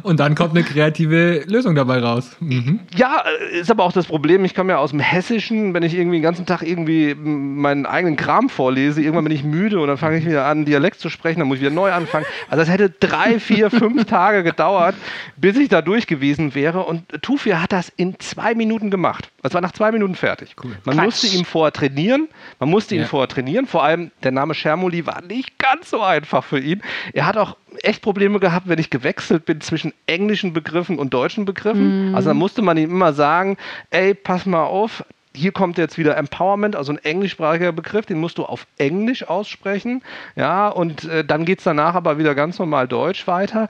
Und dann kommt eine kreative Lösung dabei raus. Mhm. Ja, äh, ist aber auch das Problem, ich komme ja aus dem Hessischen, wenn ich irgendwie den ganzen Tag irgendwie meinen eigenen Kram vorlese, irgendwann bin ich müde und dann fange ich wieder an, Dialekt zu sprechen, dann muss ich wieder neu anfangen. Also es hätte drei, vier, fünf <laughs> Tage gedauert, bis ich da durch gewesen wäre. Und Tufir hat das in zwei Minuten gemacht. Es war nach zwei Minuten fertig. Cool. Man Quatsch. musste ihm vorher trainieren. Man musste ihn ja. vorher trainieren. Vor allem der Name Schermoli war nicht ganz so einfach für ihn. Er hat auch echt Probleme gehabt, wenn ich gewechselt bin zwischen englischen Begriffen und deutschen Begriffen. Mhm. Also dann musste man ihm immer sagen, ey, pass mal auf, hier kommt jetzt wieder Empowerment, also ein englischsprachiger Begriff, den musst du auf Englisch aussprechen. Ja, und äh, dann geht es danach aber wieder ganz normal Deutsch weiter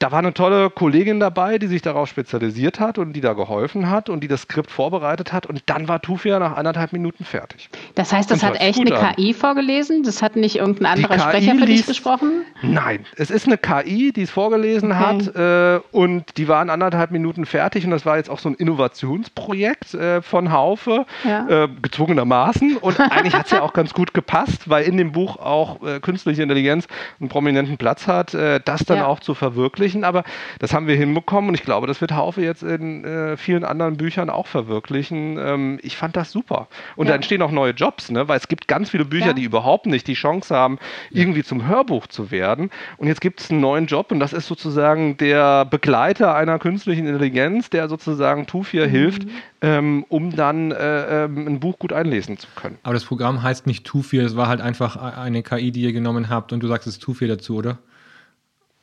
da war eine tolle Kollegin dabei, die sich darauf spezialisiert hat und die da geholfen hat und die das Skript vorbereitet hat. Und dann war Tufia nach anderthalb Minuten fertig. Das heißt, das hat echt eine an. KI vorgelesen? Das hat nicht irgendein anderer Sprecher für dich gesprochen? Nein, es ist eine KI, die es vorgelesen okay. hat äh, und die waren anderthalb Minuten fertig und das war jetzt auch so ein Innovationsprojekt äh, von Haufe, ja. äh, gezwungenermaßen. Und <laughs> eigentlich hat es ja auch ganz gut gepasst, weil in dem Buch auch äh, künstliche Intelligenz einen prominenten Platz hat, äh, das dann ja. auch zu verwirklichen. Aber das haben wir hinbekommen und ich glaube, das wird Haufe jetzt in äh, vielen anderen Büchern auch verwirklichen. Ähm, ich fand das super. Und ja. da entstehen auch neue Jobs, ne? weil es gibt ganz viele Bücher, die überhaupt nicht die Chance haben, irgendwie zum Hörbuch zu werden. Und jetzt gibt es einen neuen Job und das ist sozusagen der Begleiter einer künstlichen Intelligenz, der sozusagen Tufir mhm. hilft, ähm, um dann äh, ähm, ein Buch gut einlesen zu können. Aber das Programm heißt nicht Tufir, es war halt einfach eine KI, die ihr genommen habt und du sagst es ist Tufir dazu, oder?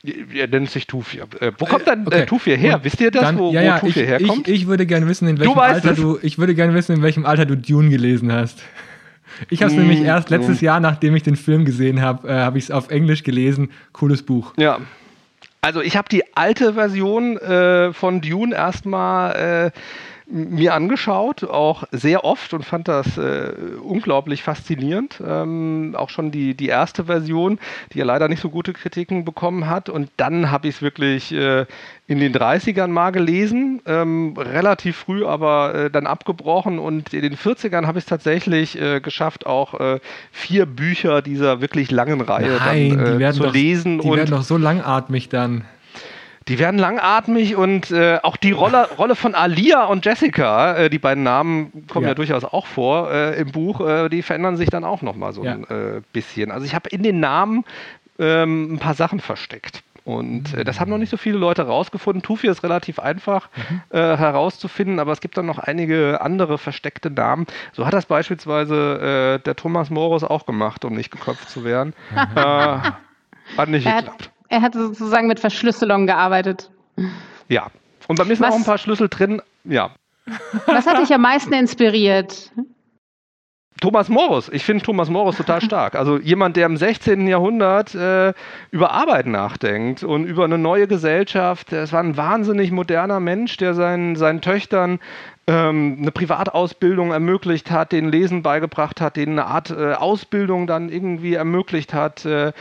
Er nennt sich Tufir. Äh, wo kommt dann okay. äh, Tufir her? Und Wisst ihr das, dann, wo, ja, ja, wo Tufir ich, herkommt? Ich, ich, würde gerne wissen, in welchem Alter du. Ich würde gerne wissen, in welchem Alter du Dune gelesen hast. Ich habe es mm, nämlich erst letztes mm. Jahr, nachdem ich den Film gesehen habe, äh, habe ich es auf Englisch gelesen. Cooles Buch. Ja. Also ich habe die alte Version äh, von Dune erstmal äh, mir angeschaut, auch sehr oft und fand das äh, unglaublich faszinierend. Ähm, auch schon die, die erste Version, die ja leider nicht so gute Kritiken bekommen hat. Und dann habe ich es wirklich äh, in den 30ern mal gelesen, ähm, relativ früh aber äh, dann abgebrochen. Und in den 40ern habe ich es tatsächlich äh, geschafft, auch äh, vier Bücher dieser wirklich langen Reihe Nein, dann, äh, zu doch, lesen. Die und werden doch so langatmig dann. Die werden langatmig und äh, auch die Rolle, <laughs> Rolle von Alia und Jessica, äh, die beiden Namen kommen ja, ja durchaus auch vor äh, im Buch, äh, die verändern sich dann auch nochmal so ja. ein äh, bisschen. Also ich habe in den Namen ähm, ein paar Sachen versteckt. Und äh, das haben noch nicht so viele Leute herausgefunden. Tufi ist relativ einfach mhm. äh, herauszufinden, aber es gibt dann noch einige andere versteckte Namen. So hat das beispielsweise äh, der Thomas Morus auch gemacht, um nicht geköpft zu werden. Mhm. <laughs> hat nicht geklappt. Er hat sozusagen mit Verschlüsselung gearbeitet. Ja. Und bei mir sind Was? auch ein paar Schlüssel drin. Ja. Was hat dich am meisten inspiriert? Thomas Morus. Ich finde Thomas Morus total stark. Also jemand, der im 16. Jahrhundert äh, über Arbeit nachdenkt und über eine neue Gesellschaft. Es war ein wahnsinnig moderner Mensch, der seinen, seinen Töchtern ähm, eine Privatausbildung ermöglicht hat, denen Lesen beigebracht hat, denen eine Art äh, Ausbildung dann irgendwie ermöglicht hat. Äh,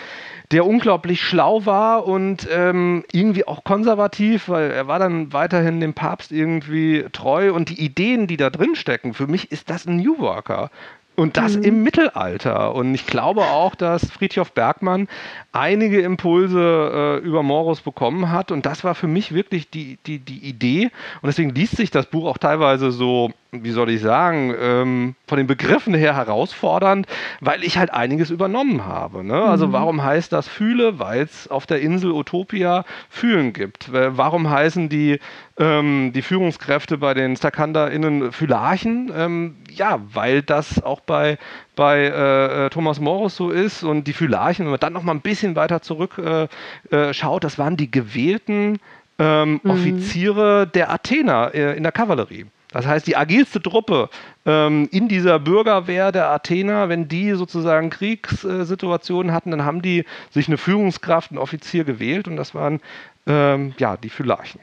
der unglaublich schlau war und ähm, irgendwie auch konservativ, weil er war dann weiterhin dem Papst irgendwie treu und die Ideen, die da drin stecken, für mich ist das ein New Worker. Und das mhm. im Mittelalter. Und ich glaube auch, dass Friedhof Bergmann einige Impulse äh, über Morus bekommen hat. Und das war für mich wirklich die, die, die Idee. Und deswegen liest sich das Buch auch teilweise so wie soll ich sagen, ähm, von den Begriffen her herausfordernd, weil ich halt einiges übernommen habe. Ne? Also mhm. warum heißt das Fühle? Weil es auf der Insel Utopia Fühlen gibt. Warum heißen die, ähm, die Führungskräfte bei den StakanderInnen Phylarchen? Ähm, ja, weil das auch bei, bei äh, äh, Thomas Morus so ist und die Phylarchen, wenn man dann noch mal ein bisschen weiter zurück äh, äh, schaut, das waren die gewählten ähm, mhm. Offiziere der Athener äh, in der Kavallerie. Das heißt, die agilste Truppe ähm, in dieser Bürgerwehr der Athener, wenn die sozusagen Kriegssituationen hatten, dann haben die sich eine Führungskraft, einen Offizier gewählt und das waren ähm, ja die Phylarchen.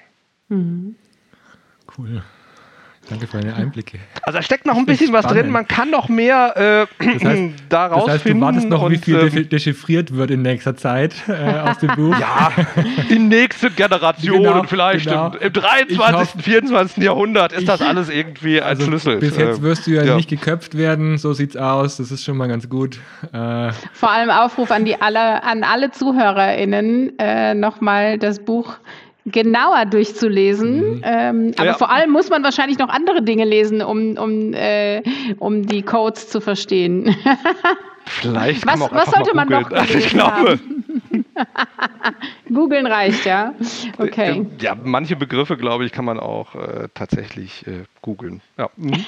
Mhm. Cool. Danke für deine Einblicke. Also da steckt noch ein bisschen was drin, man kann noch mehr äh, das <clears throat> heißt, daraus das heißt, finden. Du wartest noch, und, wie viel ähm, dechiffriert wird in nächster Zeit äh, aus dem <laughs> Buch. Ja, in nächsten Generationen genau, vielleicht. Genau. Im, Im, 23., hoffe, 24. Jahrhundert ist ich, das alles irgendwie also entschlüsselt. Bis jetzt wirst du ja, ja, nicht geköpft werden, so sieht's aus. Das ist schon mal ganz gut. Äh, Vor allem Aufruf an, die alle, an alle ZuhörerInnen, äh, nochmal das Buch genauer durchzulesen. Mhm. Ähm, aber ja. vor allem muss man wahrscheinlich noch andere Dinge lesen, um, um, äh, um die Codes zu verstehen. <laughs> Vielleicht was, was sollte man noch <laughs> gelesen ich glaube. <laughs> Googeln reicht, ja. Okay. Ja, manche Begriffe, glaube ich, kann man auch äh, tatsächlich äh, googeln. Ja. Mhm.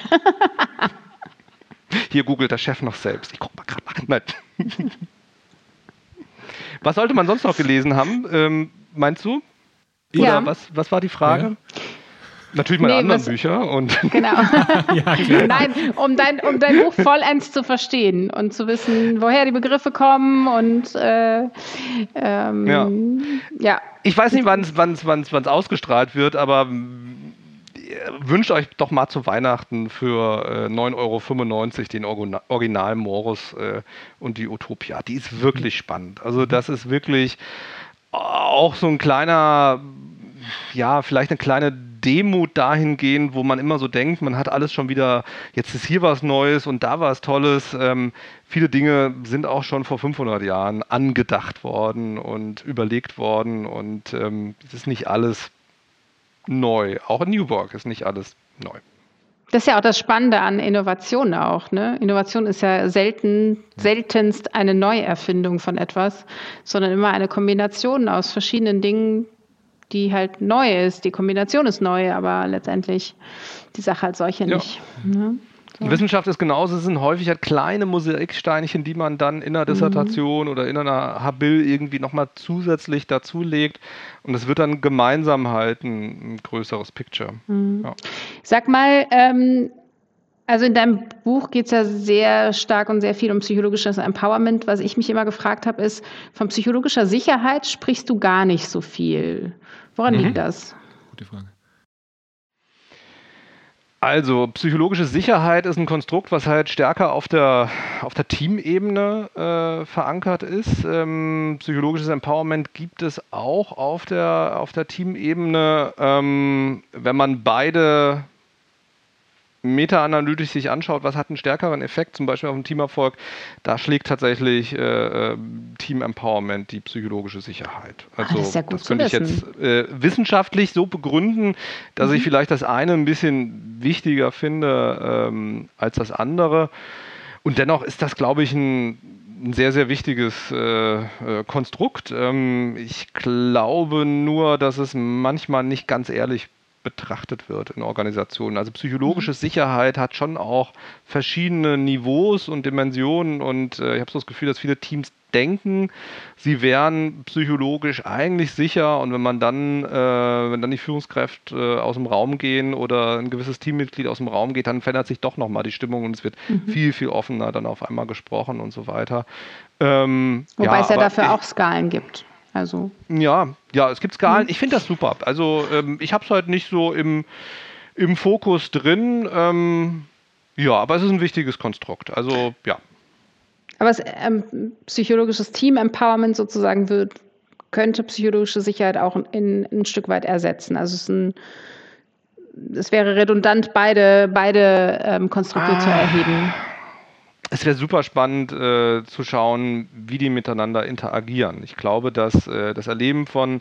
Hier googelt der Chef noch selbst. Ich gucke mal gerade nach. Nein. Was sollte man sonst noch gelesen haben? Ähm, meinst du? Oder ja. was, was war die Frage? Natürlich meine nee, anderen was, Bücher und. <laughs> <laughs> Genau. ja, Nein, um dein, um dein Buch vollends zu verstehen und zu wissen, woher die Begriffe kommen und äh, ähm, ja. ja. Ich weiß nicht, wann es ausgestrahlt wird, aber wünscht euch doch mal zu Weihnachten für äh, 9,95 Euro den Original Morus äh, und die Utopia. Die ist wirklich spannend. Also das ist wirklich auch so ein kleiner, ja, vielleicht eine kleine Demut dahingehend, wo man immer so denkt, man hat alles schon wieder, jetzt ist hier was Neues und da was Tolles. Ähm, viele Dinge sind auch schon vor 500 Jahren angedacht worden und überlegt worden und ähm, es ist nicht alles neu. Auch in Newborg ist nicht alles neu. Das ist ja auch das Spannende an Innovation auch. Ne? Innovation ist ja selten, seltenst eine Neuerfindung von etwas, sondern immer eine Kombination aus verschiedenen Dingen, die halt neu ist. Die Kombination ist neu, aber letztendlich die Sache als solche ja. nicht. Ne? So. Wissenschaft ist genauso, es sind häufig halt kleine Mosaiksteinchen, die man dann in einer Dissertation mhm. oder in einer Habil irgendwie nochmal zusätzlich dazulegt und es wird dann gemeinsam halt ein, ein größeres Picture. Mhm. Ja. Sag mal, ähm, also in deinem Buch geht es ja sehr stark und sehr viel um psychologisches Empowerment. Was ich mich immer gefragt habe, ist, von psychologischer Sicherheit sprichst du gar nicht so viel. Woran mhm. liegt das? Gute Frage. Also, psychologische Sicherheit ist ein Konstrukt, was halt stärker auf der, auf der Teamebene äh, verankert ist. Ähm, psychologisches Empowerment gibt es auch auf der, auf der Teamebene. Ähm, wenn man beide meta-analytisch sich anschaut, was hat einen stärkeren Effekt, zum Beispiel auf den Teamerfolg, da schlägt tatsächlich äh, äh Team Empowerment die psychologische Sicherheit. Ah, also ah, das, ja das könnte ich jetzt äh, wissenschaftlich so begründen, dass mhm. ich vielleicht das eine ein bisschen wichtiger finde ähm, als das andere. Und dennoch ist das, glaube ich, ein, ein sehr, sehr wichtiges äh, äh, Konstrukt. Ähm, ich glaube nur, dass es manchmal nicht ganz ehrlich betrachtet wird in Organisationen. Also psychologische mhm. Sicherheit hat schon auch verschiedene Niveaus und Dimensionen und äh, ich habe so das Gefühl, dass viele Teams denken, sie wären psychologisch eigentlich sicher und wenn man dann, äh, wenn dann die Führungskräfte äh, aus dem Raum gehen oder ein gewisses Teammitglied aus dem Raum geht, dann verändert sich doch nochmal die Stimmung und es wird mhm. viel, viel offener dann auf einmal gesprochen und so weiter. Ähm, Wobei ja, es ja dafür ich, auch Skalen gibt. Also. Ja, ja, es gibt Skalen. Hm. Ich finde das super. Also ähm, ich habe es halt nicht so im, im Fokus drin. Ähm, ja, aber es ist ein wichtiges Konstrukt. Also ja. Aber es, ähm, psychologisches Team-Empowerment sozusagen wird, könnte psychologische Sicherheit auch in, ein Stück weit ersetzen. Also es ist ein es wäre redundant, beide, beide ähm, Konstrukte ah. zu erheben es wäre super spannend äh, zu schauen, wie die miteinander interagieren. Ich glaube, dass äh, das Erleben von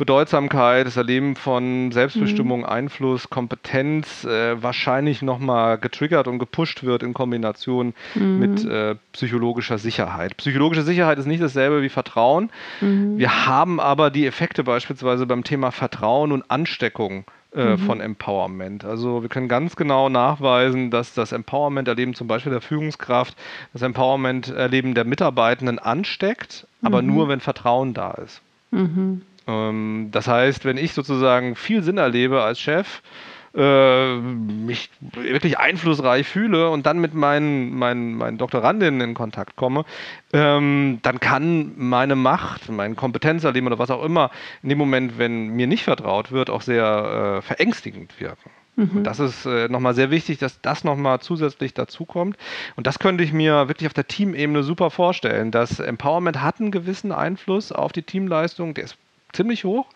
Bedeutsamkeit, das Erleben von Selbstbestimmung, mhm. Einfluss, Kompetenz äh, wahrscheinlich nochmal getriggert und gepusht wird in Kombination mhm. mit äh, psychologischer Sicherheit. Psychologische Sicherheit ist nicht dasselbe wie Vertrauen. Mhm. Wir haben aber die Effekte beispielsweise beim Thema Vertrauen und Ansteckung äh, mhm. von Empowerment. Also wir können ganz genau nachweisen, dass das Empowerment-Erleben zum Beispiel der Führungskraft, das Empowerment-Erleben der Mitarbeitenden ansteckt, mhm. aber nur, wenn Vertrauen da ist. Mhm. Ähm, das heißt, wenn ich sozusagen viel Sinn erlebe als Chef, äh, mich wirklich einflussreich fühle und dann mit meinen, meinen, meinen Doktorandinnen in Kontakt komme, ähm, dann kann meine Macht, mein Kompetenzerleben oder was auch immer in dem Moment, wenn mir nicht vertraut wird, auch sehr äh, verängstigend wirken. Mhm. Das ist äh, nochmal sehr wichtig, dass das nochmal zusätzlich dazukommt. Und das könnte ich mir wirklich auf der Teamebene super vorstellen. Das Empowerment hat einen gewissen Einfluss auf die Teamleistung, der ist ziemlich hoch.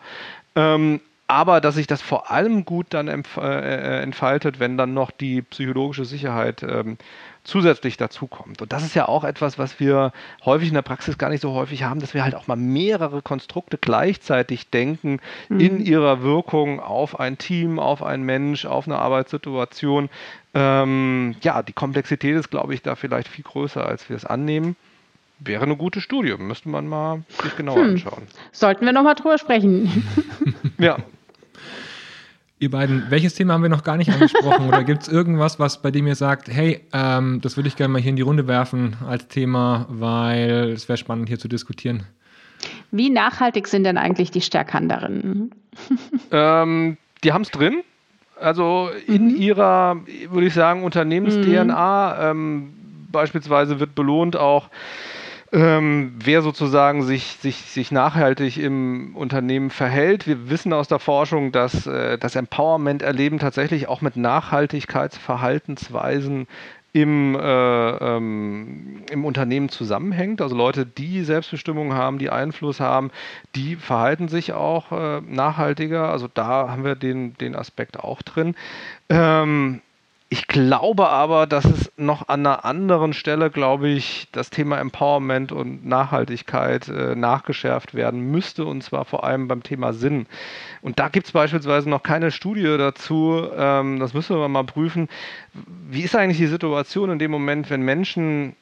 Ähm, aber dass sich das vor allem gut dann äh, äh, entfaltet, wenn dann noch die psychologische Sicherheit ähm, zusätzlich dazukommt. Und das ist ja auch etwas, was wir häufig in der Praxis gar nicht so häufig haben, dass wir halt auch mal mehrere Konstrukte gleichzeitig denken mhm. in ihrer Wirkung auf ein Team, auf einen Mensch, auf eine Arbeitssituation. Ähm, ja, die Komplexität ist, glaube ich, da vielleicht viel größer, als wir es annehmen. Wäre eine gute Studie, müsste man mal sich genauer hm. anschauen. Sollten wir nochmal drüber sprechen. ja, <laughs> Ihr beiden, welches Thema haben wir noch gar nicht angesprochen? Oder gibt es irgendwas, was bei dem ihr sagt, hey, ähm, das würde ich gerne mal hier in die Runde werfen als Thema, weil es wäre spannend hier zu diskutieren? Wie nachhaltig sind denn eigentlich die Stärkanderinnen? ähm, die haben es drin. Also in mhm. ihrer, würde ich sagen, Unternehmens-DNA mhm. ähm, beispielsweise wird belohnt auch, ähm, wer sozusagen sich, sich, sich nachhaltig im Unternehmen verhält. Wir wissen aus der Forschung, dass äh, das Empowerment-Erleben tatsächlich auch mit Nachhaltigkeitsverhaltensweisen im, äh, ähm, im Unternehmen zusammenhängt. Also Leute, die Selbstbestimmung haben, die Einfluss haben, die verhalten sich auch äh, nachhaltiger. Also da haben wir den, den Aspekt auch drin. Ähm, ich glaube aber, dass es noch an einer anderen Stelle, glaube ich, das Thema Empowerment und Nachhaltigkeit äh, nachgeschärft werden müsste, und zwar vor allem beim Thema Sinn. Und da gibt es beispielsweise noch keine Studie dazu, ähm, das müssen wir mal prüfen. Wie ist eigentlich die Situation in dem Moment, wenn Menschen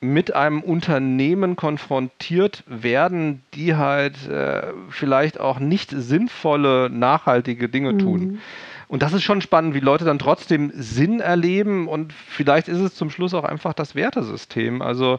mit einem Unternehmen konfrontiert werden, die halt äh, vielleicht auch nicht sinnvolle, nachhaltige Dinge tun? Und das ist schon spannend, wie Leute dann trotzdem Sinn erleben und vielleicht ist es zum Schluss auch einfach das Wertesystem. Also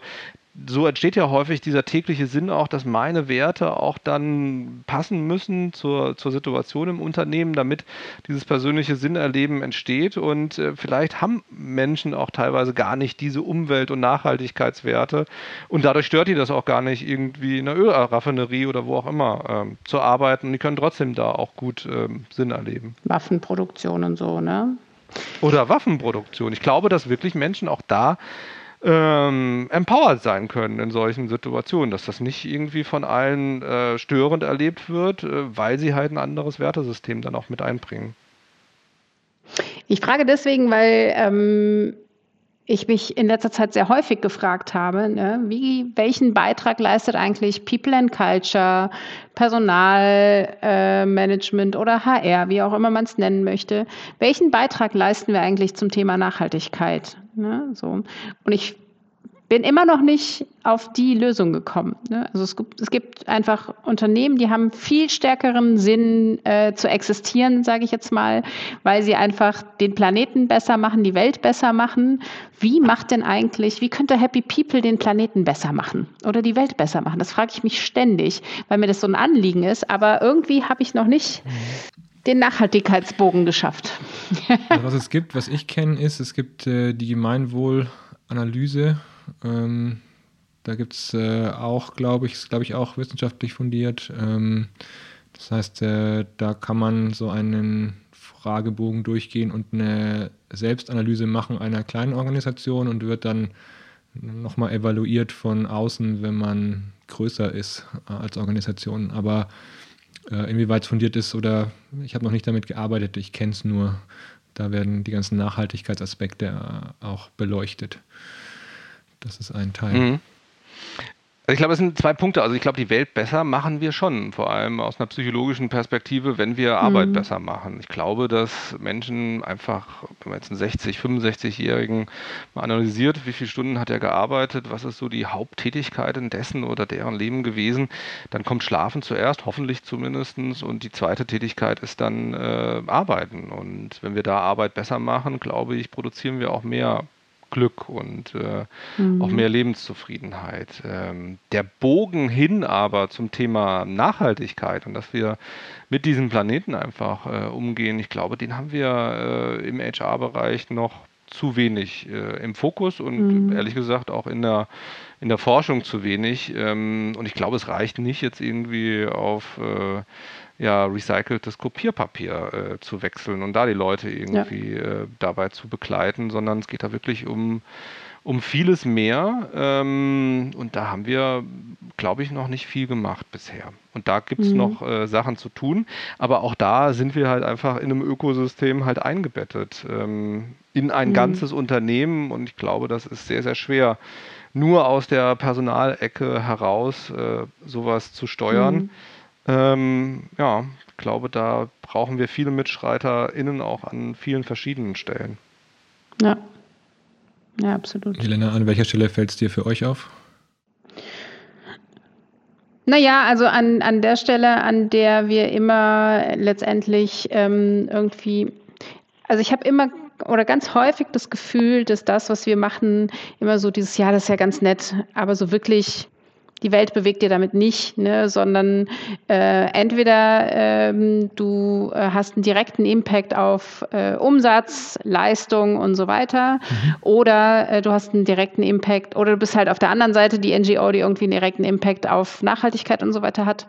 so entsteht ja häufig dieser tägliche Sinn auch, dass meine Werte auch dann passen müssen zur, zur Situation im Unternehmen, damit dieses persönliche Sinnerleben entsteht. Und äh, vielleicht haben Menschen auch teilweise gar nicht diese Umwelt- und Nachhaltigkeitswerte. Und dadurch stört die das auch gar nicht, irgendwie in einer Ölraffinerie oder wo auch immer ähm, zu arbeiten. Und die können trotzdem da auch gut ähm, Sinn erleben. Waffenproduktion und so, ne? Oder Waffenproduktion. Ich glaube, dass wirklich Menschen auch da ähm, empowered sein können in solchen Situationen, dass das nicht irgendwie von allen äh, störend erlebt wird, äh, weil sie halt ein anderes Wertesystem dann auch mit einbringen. Ich frage deswegen, weil ähm, ich mich in letzter Zeit sehr häufig gefragt habe, ne, wie, welchen Beitrag leistet eigentlich People and Culture, Personalmanagement äh, oder HR, wie auch immer man es nennen möchte. Welchen Beitrag leisten wir eigentlich zum Thema Nachhaltigkeit? Ne, so. Und ich bin immer noch nicht auf die Lösung gekommen. Ne? Also es gibt, es gibt, einfach Unternehmen, die haben viel stärkeren Sinn äh, zu existieren, sage ich jetzt mal, weil sie einfach den Planeten besser machen, die Welt besser machen. Wie macht denn eigentlich, wie könnte Happy People den Planeten besser machen oder die Welt besser machen? Das frage ich mich ständig, weil mir das so ein Anliegen ist. Aber irgendwie habe ich noch nicht den Nachhaltigkeitsbogen geschafft. also was es gibt, was ich kenne, ist, es gibt äh, die Gemeinwohlanalyse ähm, da gibt es äh, auch, glaube ich, glaube ich, auch wissenschaftlich fundiert. Ähm, das heißt, äh, da kann man so einen Fragebogen durchgehen und eine Selbstanalyse machen einer kleinen Organisation und wird dann nochmal evaluiert von außen, wenn man größer ist äh, als Organisation. Aber äh, inwieweit fundiert ist oder ich habe noch nicht damit gearbeitet, ich kenne es nur. Da werden die ganzen Nachhaltigkeitsaspekte äh, auch beleuchtet. Das ist ein Teil. Mhm. Also ich glaube, es sind zwei Punkte. Also ich glaube, die Welt besser machen wir schon, vor allem aus einer psychologischen Perspektive, wenn wir Arbeit mhm. besser machen. Ich glaube, dass Menschen einfach, wenn man jetzt einen 60, 65-Jährigen mal analysiert, wie viele Stunden hat er gearbeitet, was ist so die Haupttätigkeit in dessen oder deren Leben gewesen, dann kommt Schlafen zuerst, hoffentlich zumindest, und die zweite Tätigkeit ist dann äh, Arbeiten. Und wenn wir da Arbeit besser machen, glaube ich, produzieren wir auch mehr Glück und äh, mhm. auch mehr Lebenszufriedenheit. Ähm, der Bogen hin aber zum Thema Nachhaltigkeit und dass wir mit diesem Planeten einfach äh, umgehen, ich glaube, den haben wir äh, im HR-Bereich noch zu wenig äh, im Fokus und mhm. ehrlich gesagt auch in der, in der Forschung zu wenig. Ähm, und ich glaube, es reicht nicht jetzt irgendwie auf äh, ja, recyceltes Kopierpapier äh, zu wechseln und da die Leute irgendwie ja. äh, dabei zu begleiten, sondern es geht da wirklich um, um vieles mehr. Ähm, und da haben wir, glaube ich, noch nicht viel gemacht bisher. Und da gibt es mhm. noch äh, Sachen zu tun. Aber auch da sind wir halt einfach in einem Ökosystem halt eingebettet ähm, in ein mhm. ganzes Unternehmen. Und ich glaube, das ist sehr, sehr schwer, nur aus der Personalecke heraus äh, sowas zu steuern. Mhm. Ähm, ja, ich glaube, da brauchen wir viele MitstreiterInnen auch an vielen verschiedenen Stellen. Ja. Ja, absolut. Helena, an welcher Stelle fällt es dir für euch auf? Naja, also an, an der Stelle, an der wir immer letztendlich ähm, irgendwie, also ich habe immer oder ganz häufig das Gefühl, dass das, was wir machen, immer so dieses Jahr, das ist ja ganz nett, aber so wirklich die Welt bewegt dir damit nicht, ne, sondern äh, entweder ähm, du äh, hast einen direkten Impact auf äh, Umsatz, Leistung und so weiter, mhm. oder äh, du hast einen direkten Impact, oder du bist halt auf der anderen Seite die NGO, die irgendwie einen direkten Impact auf Nachhaltigkeit und so weiter hat.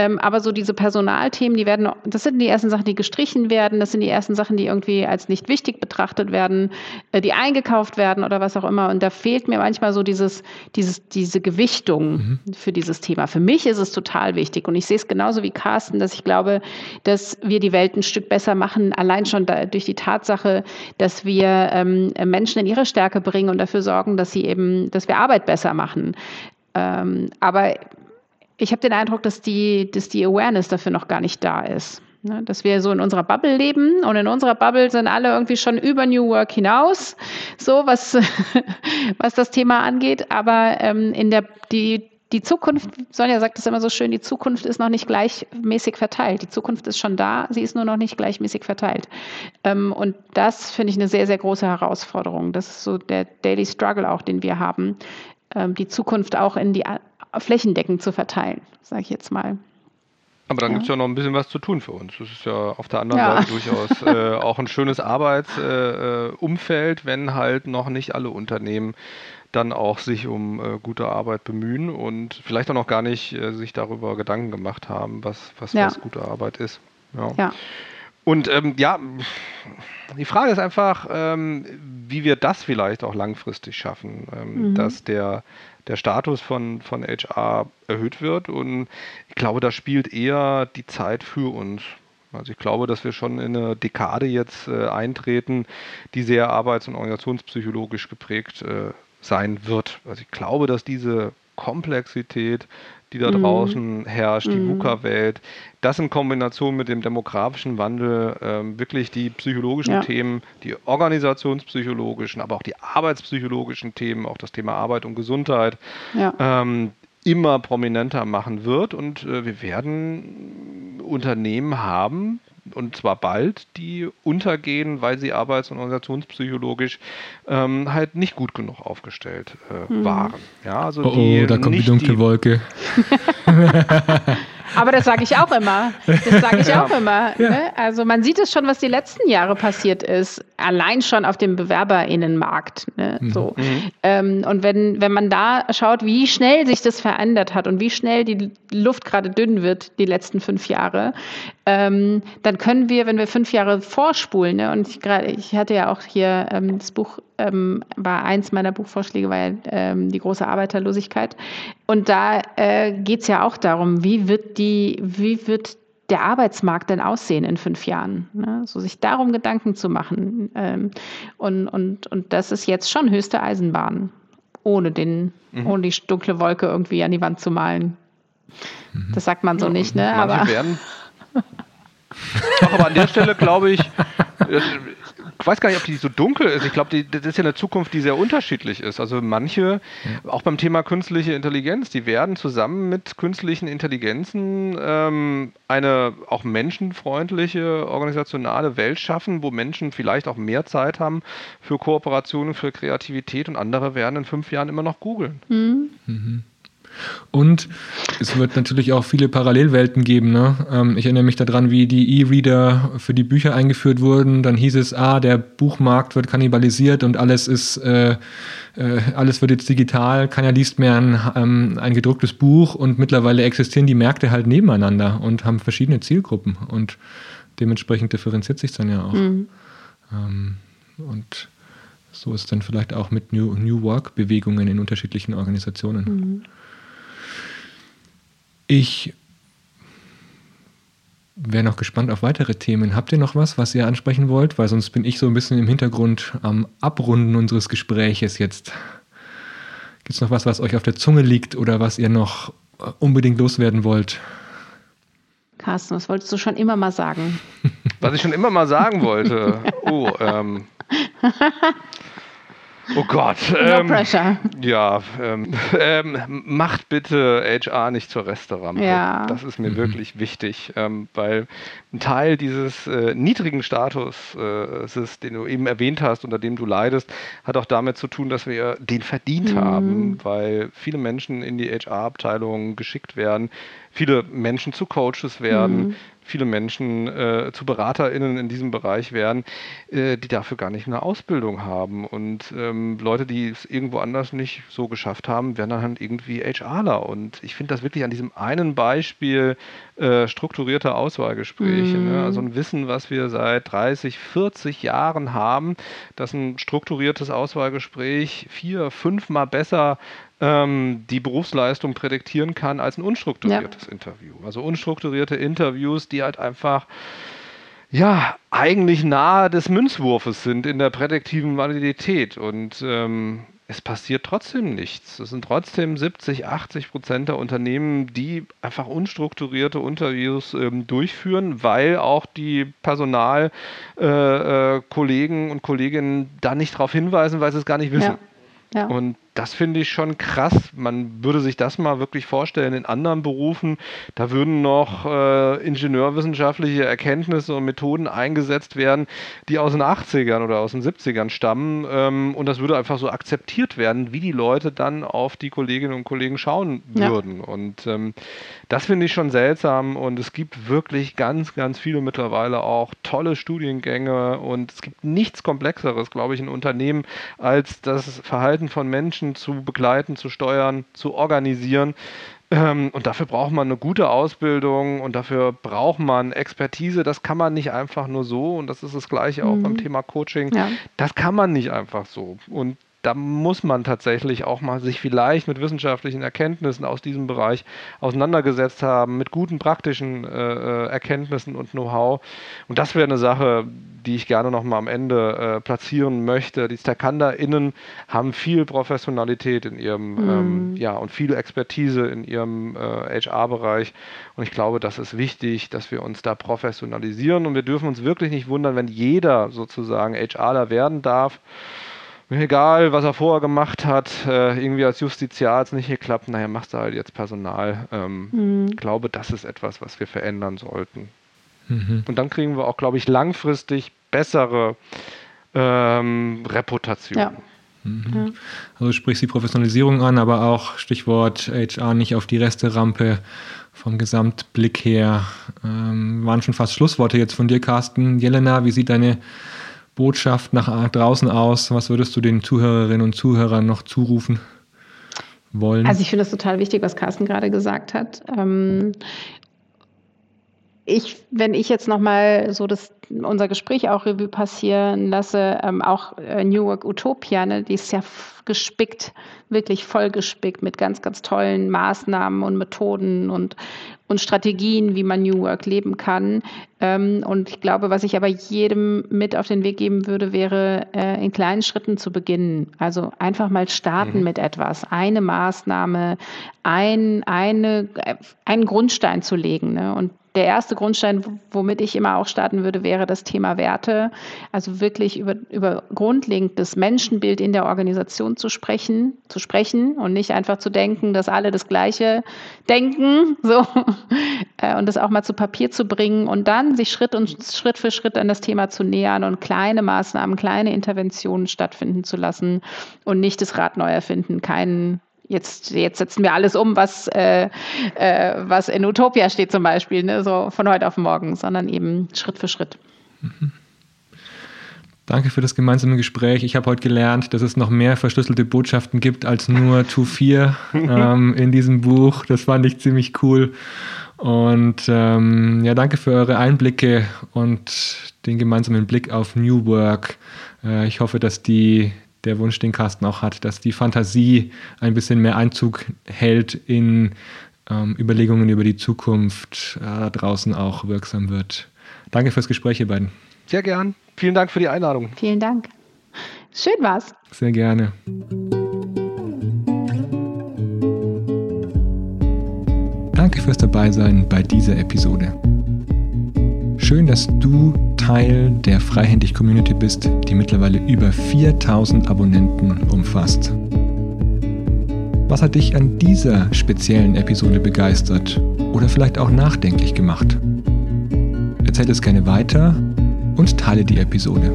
Ähm, aber so diese Personalthemen, die werden, das sind die ersten Sachen, die gestrichen werden, das sind die ersten Sachen, die irgendwie als nicht wichtig betrachtet werden, äh, die eingekauft werden oder was auch immer. Und da fehlt mir manchmal so dieses, dieses, diese Gewichtung mhm. Für dieses Thema. Für mich ist es total wichtig und ich sehe es genauso wie Carsten, dass ich glaube, dass wir die Welt ein Stück besser machen, allein schon da, durch die Tatsache, dass wir ähm, Menschen in ihre Stärke bringen und dafür sorgen, dass sie eben, dass wir Arbeit besser machen. Ähm, aber ich habe den Eindruck, dass die, dass die Awareness dafür noch gar nicht da ist. Ne? Dass wir so in unserer Bubble leben und in unserer Bubble sind alle irgendwie schon über New Work hinaus, so was, <laughs> was das Thema angeht. Aber ähm, in der, die, die Zukunft, Sonja sagt es immer so schön, die Zukunft ist noch nicht gleichmäßig verteilt. Die Zukunft ist schon da, sie ist nur noch nicht gleichmäßig verteilt. Ähm, und das finde ich eine sehr, sehr große Herausforderung. Das ist so der Daily Struggle auch, den wir haben, ähm, die Zukunft auch in die flächendeckend zu verteilen, sage ich jetzt mal. Aber dann ja. gibt es ja noch ein bisschen was zu tun für uns. Das ist ja auf der anderen ja. Seite <laughs> durchaus äh, auch ein schönes Arbeitsumfeld, äh, wenn halt noch nicht alle Unternehmen dann auch sich um äh, gute Arbeit bemühen und vielleicht auch noch gar nicht äh, sich darüber Gedanken gemacht haben, was, was, ja. was gute Arbeit ist. Ja. Und ähm, ja, die Frage ist einfach, ähm, wie wir das vielleicht auch langfristig schaffen, ähm, mhm. dass der der Status von, von HR erhöht wird. Und ich glaube, da spielt eher die Zeit für uns. Also ich glaube, dass wir schon in eine Dekade jetzt äh, eintreten, die sehr arbeits- und organisationspsychologisch geprägt äh, sein wird. Also ich glaube, dass diese Komplexität die da mhm. draußen herrscht, die mhm. VUCA-Welt. Das in Kombination mit dem demografischen Wandel, ähm, wirklich die psychologischen ja. Themen, die organisationspsychologischen, aber auch die arbeitspsychologischen Themen, auch das Thema Arbeit und Gesundheit, ja. ähm, immer prominenter machen wird. Und äh, wir werden Unternehmen haben, und zwar bald, die untergehen, weil sie arbeits- und organisationspsychologisch ähm, halt nicht gut genug aufgestellt äh, mhm. waren. Ja, also oh, oh da kommt die dunkle die Wolke. <laughs> Aber das sage ich auch immer. Das sage ich ja. auch immer. Ja. Ne? Also man sieht es schon, was die letzten Jahre passiert ist. Allein schon auf dem Bewerberinnenmarkt. Ne? Mhm. So. Mhm. Ähm, und wenn, wenn man da schaut, wie schnell sich das verändert hat und wie schnell die Luft gerade dünn wird, die letzten fünf Jahre, ähm, dann können wir, wenn wir fünf Jahre vorspulen, ne? und ich, grad, ich hatte ja auch hier ähm, das Buch ähm, war eins meiner Buchvorschläge, war ja ähm, die große Arbeiterlosigkeit. Und da äh, geht es ja auch darum, wie wird die, wie wird der Arbeitsmarkt denn aussehen in fünf Jahren? Ne? So sich darum Gedanken zu machen. Ähm, und, und, und das ist jetzt schon höchste Eisenbahn, ohne, den, mhm. ohne die dunkle Wolke irgendwie an die Wand zu malen. Mhm. Das sagt man so ja, nicht, ne? Aber werden. Ach, aber an der Stelle glaube ich, ich weiß gar nicht, ob die so dunkel ist. Ich glaube, das ist ja eine Zukunft, die sehr unterschiedlich ist. Also manche, auch beim Thema künstliche Intelligenz, die werden zusammen mit künstlichen Intelligenzen ähm, eine auch menschenfreundliche, organisationale Welt schaffen, wo Menschen vielleicht auch mehr Zeit haben für Kooperationen, für Kreativität und andere werden in fünf Jahren immer noch googeln. Mhm. Mhm. Und es wird natürlich auch viele Parallelwelten geben. Ne? Ähm, ich erinnere mich daran, wie die E-Reader für die Bücher eingeführt wurden. Dann hieß es, ah, der Buchmarkt wird kannibalisiert und alles ist, äh, äh, alles wird jetzt digital. Keiner liest mehr ein, ähm, ein gedrucktes Buch und mittlerweile existieren die Märkte halt nebeneinander und haben verschiedene Zielgruppen und dementsprechend differenziert sich dann ja auch. Mhm. Ähm, und so ist dann vielleicht auch mit New, New Work-Bewegungen in unterschiedlichen Organisationen. Mhm. Ich wäre noch gespannt auf weitere Themen. Habt ihr noch was, was ihr ansprechen wollt? Weil sonst bin ich so ein bisschen im Hintergrund am Abrunden unseres Gespräches jetzt. Gibt es noch was, was euch auf der Zunge liegt oder was ihr noch unbedingt loswerden wollt? Carsten, was wolltest du schon immer mal sagen? Was ich schon immer mal sagen wollte. <laughs> Oh, ähm. Oh Gott. no ähm, pressure. Ja, ähm, <laughs> ähm, macht bitte HR nicht zur Restaurante. Ja. Das ist mir mhm. wirklich wichtig, ähm, weil ein Teil dieses äh, niedrigen Status, äh, den du eben erwähnt hast, unter dem du leidest, hat auch damit zu tun, dass wir den verdient mhm. haben, weil viele Menschen in die HR-Abteilung geschickt werden, viele Menschen zu Coaches werden, mhm viele Menschen äh, zu BeraterInnen in diesem Bereich werden, äh, die dafür gar nicht eine Ausbildung haben. Und ähm, Leute, die es irgendwo anders nicht so geschafft haben, werden dann halt irgendwie HRler. Und ich finde das wirklich an diesem einen Beispiel äh, strukturierte Auswahlgespräche. Ne? Mhm. Ne? Also ein Wissen, was wir seit 30, 40 Jahren haben, dass ein strukturiertes Auswahlgespräch vier, fünfmal besser ähm, die Berufsleistung prädiktieren kann als ein unstrukturiertes ja. Interview. Also unstrukturierte Interviews, die halt einfach ja, eigentlich nahe des Münzwurfes sind in der prädiktiven Validität. Und ähm, es passiert trotzdem nichts. Es sind trotzdem 70, 80 Prozent der Unternehmen, die einfach unstrukturierte Interviews ähm, durchführen, weil auch die Personalkollegen äh, äh, und Kolleginnen da nicht darauf hinweisen, weil sie es gar nicht wissen. Ja. Ja. Und das finde ich schon krass. Man würde sich das mal wirklich vorstellen in anderen Berufen. Da würden noch äh, ingenieurwissenschaftliche Erkenntnisse und Methoden eingesetzt werden, die aus den 80ern oder aus den 70ern stammen. Ähm, und das würde einfach so akzeptiert werden, wie die Leute dann auf die Kolleginnen und Kollegen schauen würden. Ja. Und ähm, das finde ich schon seltsam. Und es gibt wirklich ganz, ganz viele mittlerweile auch tolle Studiengänge. Und es gibt nichts Komplexeres, glaube ich, in Unternehmen, als das Verhalten von Menschen zu begleiten, zu steuern, zu organisieren. Ähm, und dafür braucht man eine gute Ausbildung und dafür braucht man Expertise. Das kann man nicht einfach nur so. Und das ist das Gleiche auch mhm. beim Thema Coaching. Ja. Das kann man nicht einfach so. Und da muss man tatsächlich auch mal sich vielleicht mit wissenschaftlichen Erkenntnissen aus diesem Bereich auseinandergesetzt haben, mit guten praktischen äh, äh Erkenntnissen und Know-how. Und das wäre eine Sache, die ich gerne noch mal am Ende äh, platzieren möchte. Die StakanderInnen haben viel Professionalität in ihrem, mhm. ähm, ja, und viel Expertise in ihrem äh, HR-Bereich. Und ich glaube, das ist wichtig, dass wir uns da professionalisieren. Und wir dürfen uns wirklich nicht wundern, wenn jeder sozusagen HRler werden darf egal, was er vorher gemacht hat, äh, irgendwie als Justiziar hat es nicht geklappt, naja, machst du halt jetzt Personal. Ähm, mhm. Ich glaube, das ist etwas, was wir verändern sollten. Mhm. Und dann kriegen wir auch, glaube ich, langfristig bessere ähm, Reputation. Ja. Mhm. Also du sprichst die Professionalisierung an, aber auch Stichwort HR nicht auf die Resterampe vom Gesamtblick her. Ähm, waren schon fast Schlussworte jetzt von dir, Carsten. Jelena, wie sieht deine Botschaft nach draußen aus? Was würdest du den Zuhörerinnen und Zuhörern noch zurufen wollen? Also ich finde es total wichtig, was Carsten gerade gesagt hat. Ähm, ich, wenn ich jetzt nochmal so das, unser Gespräch auch Revue passieren lasse, ähm, auch äh, New Work Utopia, ne, die ist ja gespickt, wirklich vollgespickt mit ganz, ganz tollen Maßnahmen und Methoden und, und Strategien, wie man New Work leben kann. Ähm, und ich glaube, was ich aber jedem mit auf den Weg geben würde, wäre, äh, in kleinen Schritten zu beginnen. Also einfach mal starten mhm. mit etwas, eine Maßnahme, ein, eine, äh, einen Grundstein zu legen. Ne? Und der erste Grundstein, womit ich immer auch starten würde, wäre das Thema Werte. Also wirklich über, über grundlegend das Menschenbild in der Organisation zu sprechen, zu sprechen und nicht einfach zu denken, dass alle das Gleiche denken, <laughs> so. Äh, und das auch mal zu Papier zu bringen und dann sich Schritt und Schritt für Schritt an das Thema zu nähern und kleine Maßnahmen, kleine Interventionen stattfinden zu lassen und nicht das Rad neu erfinden, keinen jetzt, jetzt setzen wir alles um, was, äh, äh, was in Utopia steht zum Beispiel, ne? so von heute auf morgen, sondern eben Schritt für Schritt. Mhm. Danke für das gemeinsame Gespräch. Ich habe heute gelernt, dass es noch mehr verschlüsselte Botschaften gibt als nur <laughs> To 4 ähm, in diesem Buch. Das fand ich ziemlich cool. Und ähm, ja, danke für eure Einblicke und den gemeinsamen Blick auf New Work. Äh, ich hoffe, dass die der Wunsch, den Carsten auch hat, dass die Fantasie ein bisschen mehr Einzug hält in ähm, Überlegungen über die Zukunft äh, da draußen auch wirksam wird. Danke fürs Gespräch, ihr beiden. Sehr gern. Vielen Dank für die Einladung. Vielen Dank. Schön war's. Sehr gerne. Danke fürs Dabeisein bei dieser Episode. Schön, dass du Teil der Freihändig-Community bist, die mittlerweile über 4000 Abonnenten umfasst. Was hat dich an dieser speziellen Episode begeistert oder vielleicht auch nachdenklich gemacht? Erzähl es gerne weiter und teile die Episode.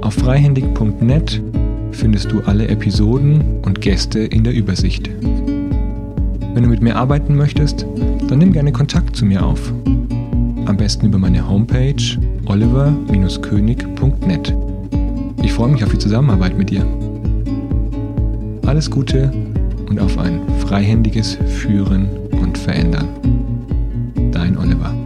Auf freihändig.net findest du alle Episoden und Gäste in der Übersicht. Wenn du mit mir arbeiten möchtest, dann nimm gerne Kontakt zu mir auf. Am besten über meine Homepage oliver-könig.net. Ich freue mich auf die Zusammenarbeit mit dir. Alles Gute und auf ein freihändiges Führen und Verändern. Dein Oliver.